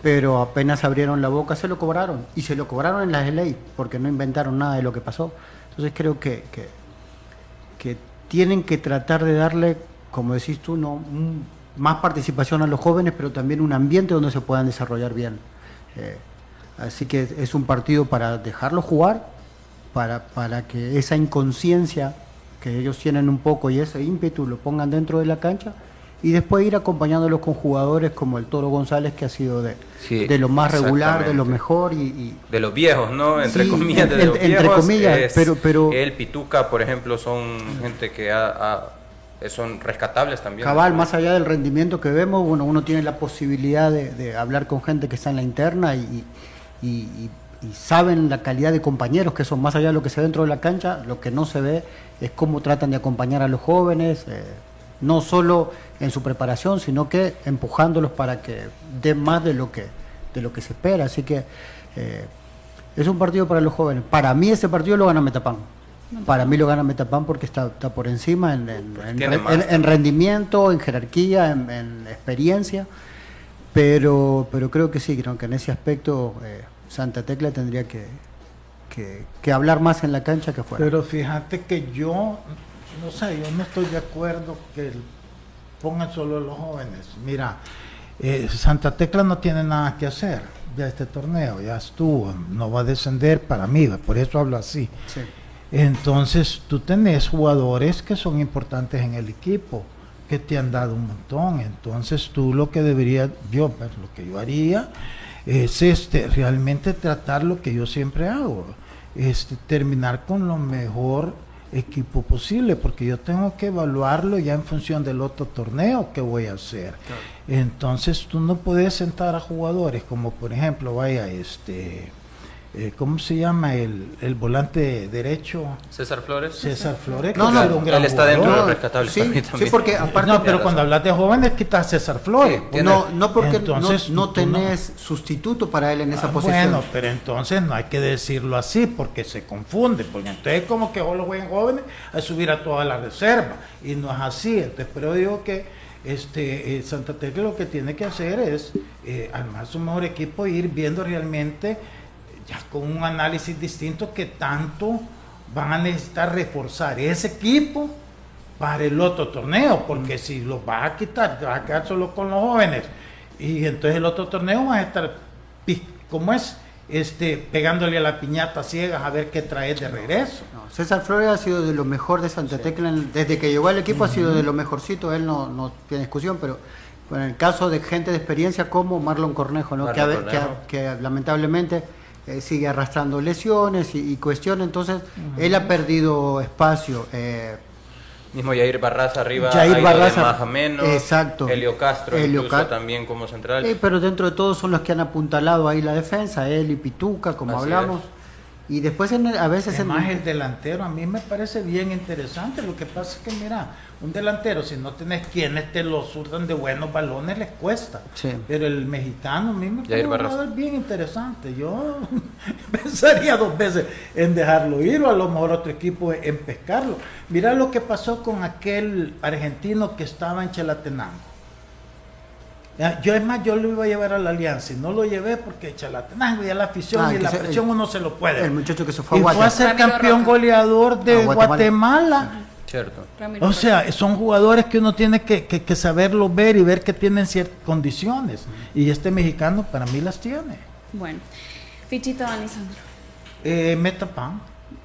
pero apenas abrieron la boca se lo cobraron, y se lo cobraron en la ley, porque no inventaron nada de lo que pasó. Entonces creo que, que, tienen que tratar de darle, como decís tú, no, más participación a los jóvenes, pero también un ambiente donde se puedan desarrollar bien. Eh, así que es un partido para dejarlo jugar, para, para que esa inconsciencia que ellos tienen un poco y ese ímpetu lo pongan dentro de la cancha y después ir acompañándolos con jugadores como el Toro González que ha sido de, de lo más regular, de lo mejor y, de los viejos, ¿no? Entre comillas, de los entre comillas, pero pero el Pituca, por ejemplo, son gente que son rescatables también. Cabal, más allá del rendimiento que vemos, bueno, uno tiene la posibilidad de, hablar con gente que está en la interna y, saben la calidad de compañeros que son más allá de lo que se ve dentro de la cancha, lo que no se ve es cómo tratan de acompañar a los jóvenes, eh, no solo en su preparación, sino que empujándolos para que den más de lo que, de lo que se espera. Así que eh, es un partido para los jóvenes. Para mí ese partido lo gana Metapán. Para mí lo gana Metapán porque está, está por encima en, en, en rendimiento, en jerarquía, en, experiencia Pero, pero creo que sí, creo que en ese aspecto eh, Santa Tecla tendría que, que, que hablar más en la cancha que fuera. Pero fíjate que yo, no sé, yo no estoy de acuerdo que pongan solo los jóvenes. Mira, eh, Santa Tecla no tiene nada que hacer ya este torneo, ya estuvo, no va a descender para mí, por eso hablo así. Sí. Entonces tú tenés jugadores que son importantes en el equipo, que te han dado un montón. Entonces tú lo que deberías, yo, pues, lo que yo haría es este, realmente tratar lo que yo siempre hago, este, terminar con lo mejor equipo posible, porque yo tengo que evaluarlo ya en función del otro torneo que voy a hacer. Entonces tú no puedes sentar a jugadores como por ejemplo, vaya, este, eh, ¿cómo se llama el, el volante derecho? César Flores. César Flores. No, que no, un gran él está dentro jugador. los Sí, para mí sí, también. porque aparte- No, pero cuando hablas de jóvenes quitas a César Flores. No, no porque Entonces, no, no tú no- tenés sustituto para él en esa Ah, posición. Bueno, pero entonces no hay que decirlo así porque se confunde, porque entonces como que juegan jóvenes a subir a toda la reserva y no es así. Entonces, pero digo que este eh, Santa Tecla lo que tiene que hacer es eh, armar su mejor equipo e ir viendo realmente ya con un análisis distinto que tanto van a necesitar reforzar ese equipo para el otro torneo, porque si los vas a quitar, te vas a quedar solo con los jóvenes y entonces el otro torneo vas a estar, ¿cómo es? Este, pegándole a la piñata ciegas a ver qué traes de regreso. No, César Flores ha sido de lo mejor de Santa Tecla, desde que llegó al equipo ha sido de lo mejorcito, él no, no tiene discusión, pero bueno, en el caso de gente de experiencia como Marlon Cornejo, ¿no? Marlon que, ha- Cornejo. que ha- que lamentablemente eh, sigue arrastrando lesiones y, y cuestiones, entonces él ha perdido espacio. eh, Mismo Jair Barraza arriba, Jair ha ido Barraza, de más a menos. exacto. Helio Castro Helio incluso Ca- también como central. Eh, pero dentro de todos son los que han apuntalado ahí la defensa, él y Pituca, como Así hablamos. Y después en el- a veces en Además el delantero a mí me parece bien interesante, lo que pasa es que mira, un delantero si no tenés quienes te lo surtan de buenos balones les cuesta. Sí. Pero el mexicano a mí me parece un Barraza. jugador bien interesante. Yo pensaría dos veces en dejarlo ir o a lo mejor otro equipo en pescarlo. Mira lo que pasó con aquel argentino que estaba en Chalatenango. Yo es más, yo lo iba a llevar a la alianza y no lo llevé porque Chalatenango ya la afición Ah, y la se- presión uno se lo puede. el muchacho que se fue a y fue a ser Ramiro campeón goleador de Ah, Guatemala. Guatemala. Cierto. O sea, son jugadores que uno tiene que, que, que saberlo ver y ver que tienen ciertas condiciones. Y este mexicano para mí las tiene. Bueno, fichita don Lisandro. Eh, Metapan.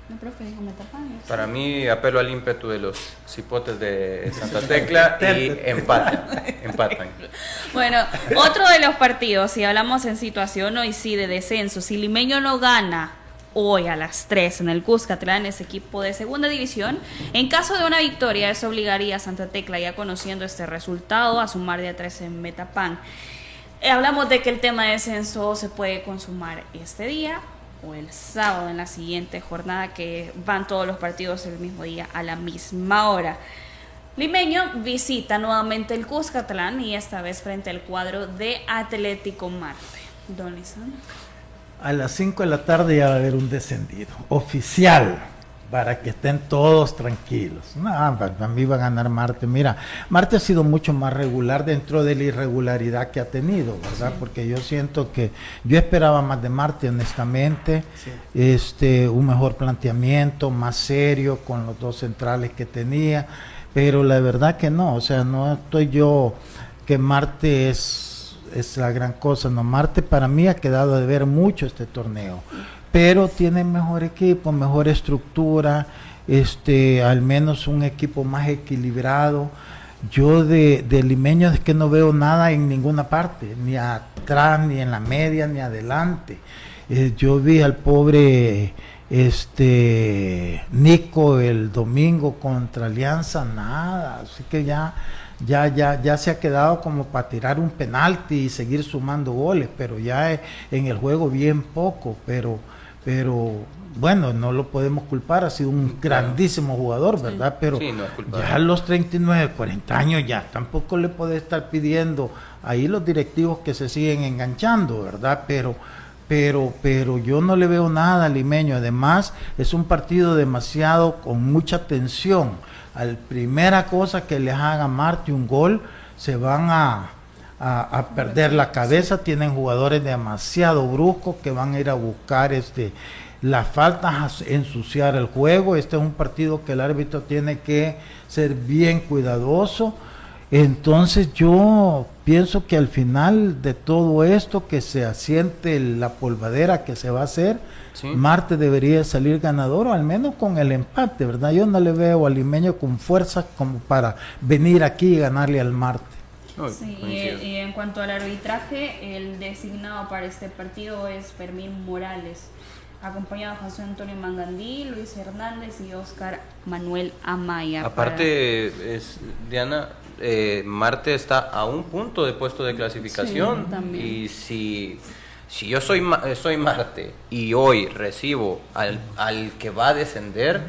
No, profe, dijo Metapan. Para mí apelo al ímpetu de los cipotes de Santa Tecla y empatan. empatan. Bueno, otro de los partidos, si hablamos en situación hoy sí de descenso, si Limeño no gana hoy a las 3 en el Cuscatlán, ese equipo de segunda división, en caso de una victoria, eso obligaría a Santa Tecla, ya conociendo este resultado, a sumar de a 3 en Metapan. Eh, hablamos de que el tema de descenso se puede consumar este día el sábado en la siguiente jornada, que van todos los partidos el mismo día a la misma hora. Limeño visita nuevamente el Cuscatlán y esta vez frente al cuadro de Atlético Marte. Don Lisandro. A las 5 de la tarde ya va a haber un descendido oficial para que estén todos tranquilos. No, para mí va a ganar Marte. Mira, Marte ha sido mucho más regular dentro de la irregularidad que ha tenido, ¿verdad? Porque yo siento que yo esperaba más de Marte, honestamente. Este, un mejor planteamiento, más serio con los dos centrales que tenía, pero la verdad que no, o sea, no estoy yo que Marte es, es la gran cosa, no, Marte para mí ha quedado de ver mucho este torneo, pero tiene mejor equipo, mejor estructura, este, al menos un equipo más equilibrado. Yo de, de limeño es que no veo nada en ninguna parte, ni atrás, ni en la media, ni adelante. Eh, yo vi al pobre este Nico el domingo contra Alianza, nada, así que ya, ya, ya, ya se ha quedado como para tirar un penalti y seguir sumando goles, pero ya eh, en el juego bien poco, pero, pero bueno, no lo podemos culpar, ha sido un grandísimo jugador, ¿verdad? Pero Sí, no ya a los 39, 40 años ya, tampoco le puede estar pidiendo ahí los directivos que se siguen enganchando, ¿verdad? Pero, pero, pero yo no le veo nada al limeño. Además, es un partido demasiado con mucha tensión. Al primera cosa que les haga Marte un gol, se van a, a, a perder la cabeza, tienen jugadores demasiado bruscos que van a ir a buscar este las faltas, a ensuciar el juego. Este es un partido que el árbitro tiene que ser bien cuidadoso. Entonces yo pienso que al final de todo esto que se asiente la polvadera que se va a hacer, Marte debería salir ganador o al menos con el empate, ¿verdad? Yo no le veo al limeño con fuerza como para venir aquí y ganarle al Marte. Sí, y, en cuanto al arbitraje, el designado para este partido es Fermín Morales acompañado de José Antonio Mangandí, Luis Hernández y Oscar Manuel Amaya. Aparte, es, Diana, eh, Marte está a un punto de puesto de clasificación y si, si yo soy, eh, soy Marte y hoy recibo al, al que va a descender,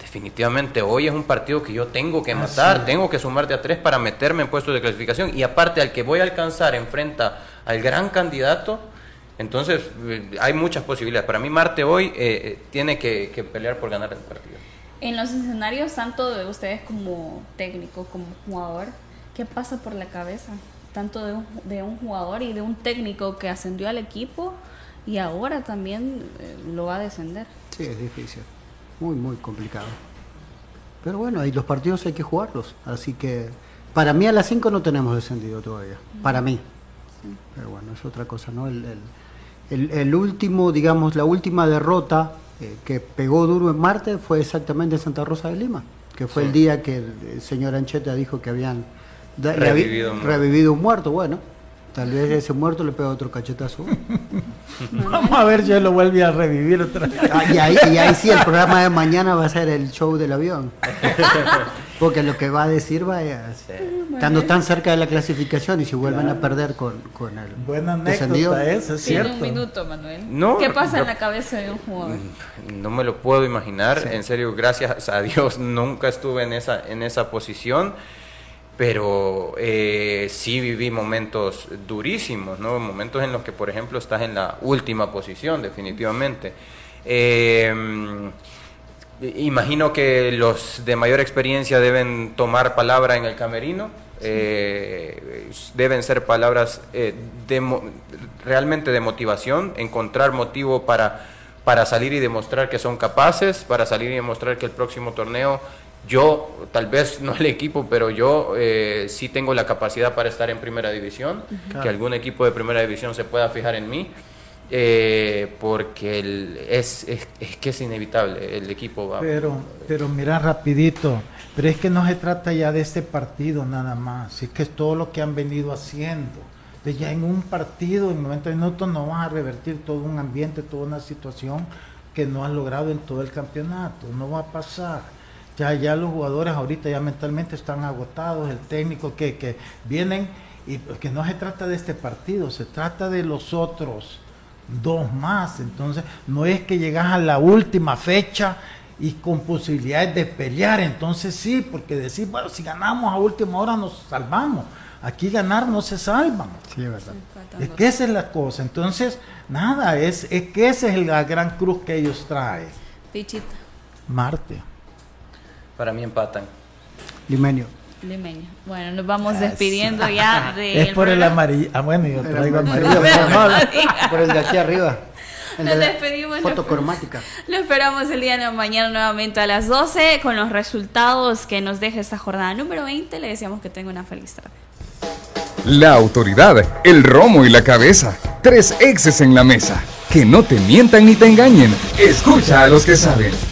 definitivamente hoy es un partido que yo tengo que matar, tengo que sumarte a tres para meterme en puesto de clasificación y aparte al que voy a alcanzar enfrenta al gran candidato entonces, eh, hay muchas posibilidades. Para mí, Marte hoy eh, eh, tiene que, pelear por ganar el partido. En los escenarios, tanto de ustedes como técnico, como jugador, ¿qué pasa por la cabeza? Tanto de un, de un jugador y de un técnico que ascendió al equipo y ahora también lo va a descender. Sí, es difícil. Muy, muy complicado. Pero bueno, ahí los partidos hay que jugarlos. Así que para mí a las 5 no tenemos descendido todavía. Para mí. Pero bueno, es otra cosa, ¿no? el, el, último, digamos, la última derrota eh, que pegó duro en Marte fue exactamente en Santa Rosa de Lima, que fue el día que el, señor Ancheta dijo que habían revivido, un muerto. Bueno, Tal vez ese muerto le pega otro cachetazo. Vamos a ver si lo vuelve a revivir otra vez. Ah, y, ahí, y, ahí, sí, el programa de mañana va a ser el show del avión. Porque lo que va a decir va a estando tan cerca de la clasificación y si vuelven a perder con, con el Buena anécdota esa, es cierto. un minuto, Manuel. ¿Qué pasa en la cabeza de un jugador? No me lo puedo imaginar. En serio, gracias a Dios nunca estuve en esa, en esa posición pero eh, sí viví momentos durísimos, ¿no? momentos en los que, por ejemplo, estás en la última posición, definitivamente. Eh, imagino que los de mayor experiencia deben tomar palabra en el camerino, eh, deben ser palabras realmente de motivación, encontrar motivo para, para salir y demostrar que son capaces, para salir y demostrar que el próximo torneo yo, tal vez no el equipo, pero yo eh, sí tengo la capacidad para estar en primera división, que algún equipo de primera división se pueda fijar en mí, eh, porque es, es, que es inevitable, el equipo va. Pero, pero mira rapidito, pero es que no se trata ya de este partido nada más, es que es todo lo que han venido haciendo. De ya en un partido, en 90 minutos, no vas a revertir todo un ambiente, toda una situación que no has logrado en todo el campeonato, no va a pasar ya, ya los jugadores ahorita ya mentalmente están agotados, el técnico que, que vienen, y que no se trata de este partido, se trata de los otros dos más. Entonces, no es que llegas a la última fecha y con posibilidades de pelear, entonces sí, porque decir, bueno, si ganamos a última hora nos salvamos. Aquí ganar no se salvan. Sí, es verdad. Es que esa es la cosa. Entonces, nada, es, es que esa es la gran cruz que ellos traen. Pichita. Marte. Para mí empatan. Limenio. Limeño. Bueno, nos vamos despidiendo ya de. Es por el amarillo. Ah, bueno, yo traigo amarillo. por el de aquí arriba. Nos despedimos. Fotocromática. Lo esperamos el día de mañana nuevamente a las 12 con los resultados que nos deje esta jornada número 20. Le deseamos que tenga una feliz tarde. La autoridad, el romo y la cabeza. Tres exes en la mesa. Que no te mientan ni te engañen. Escucha a los que saben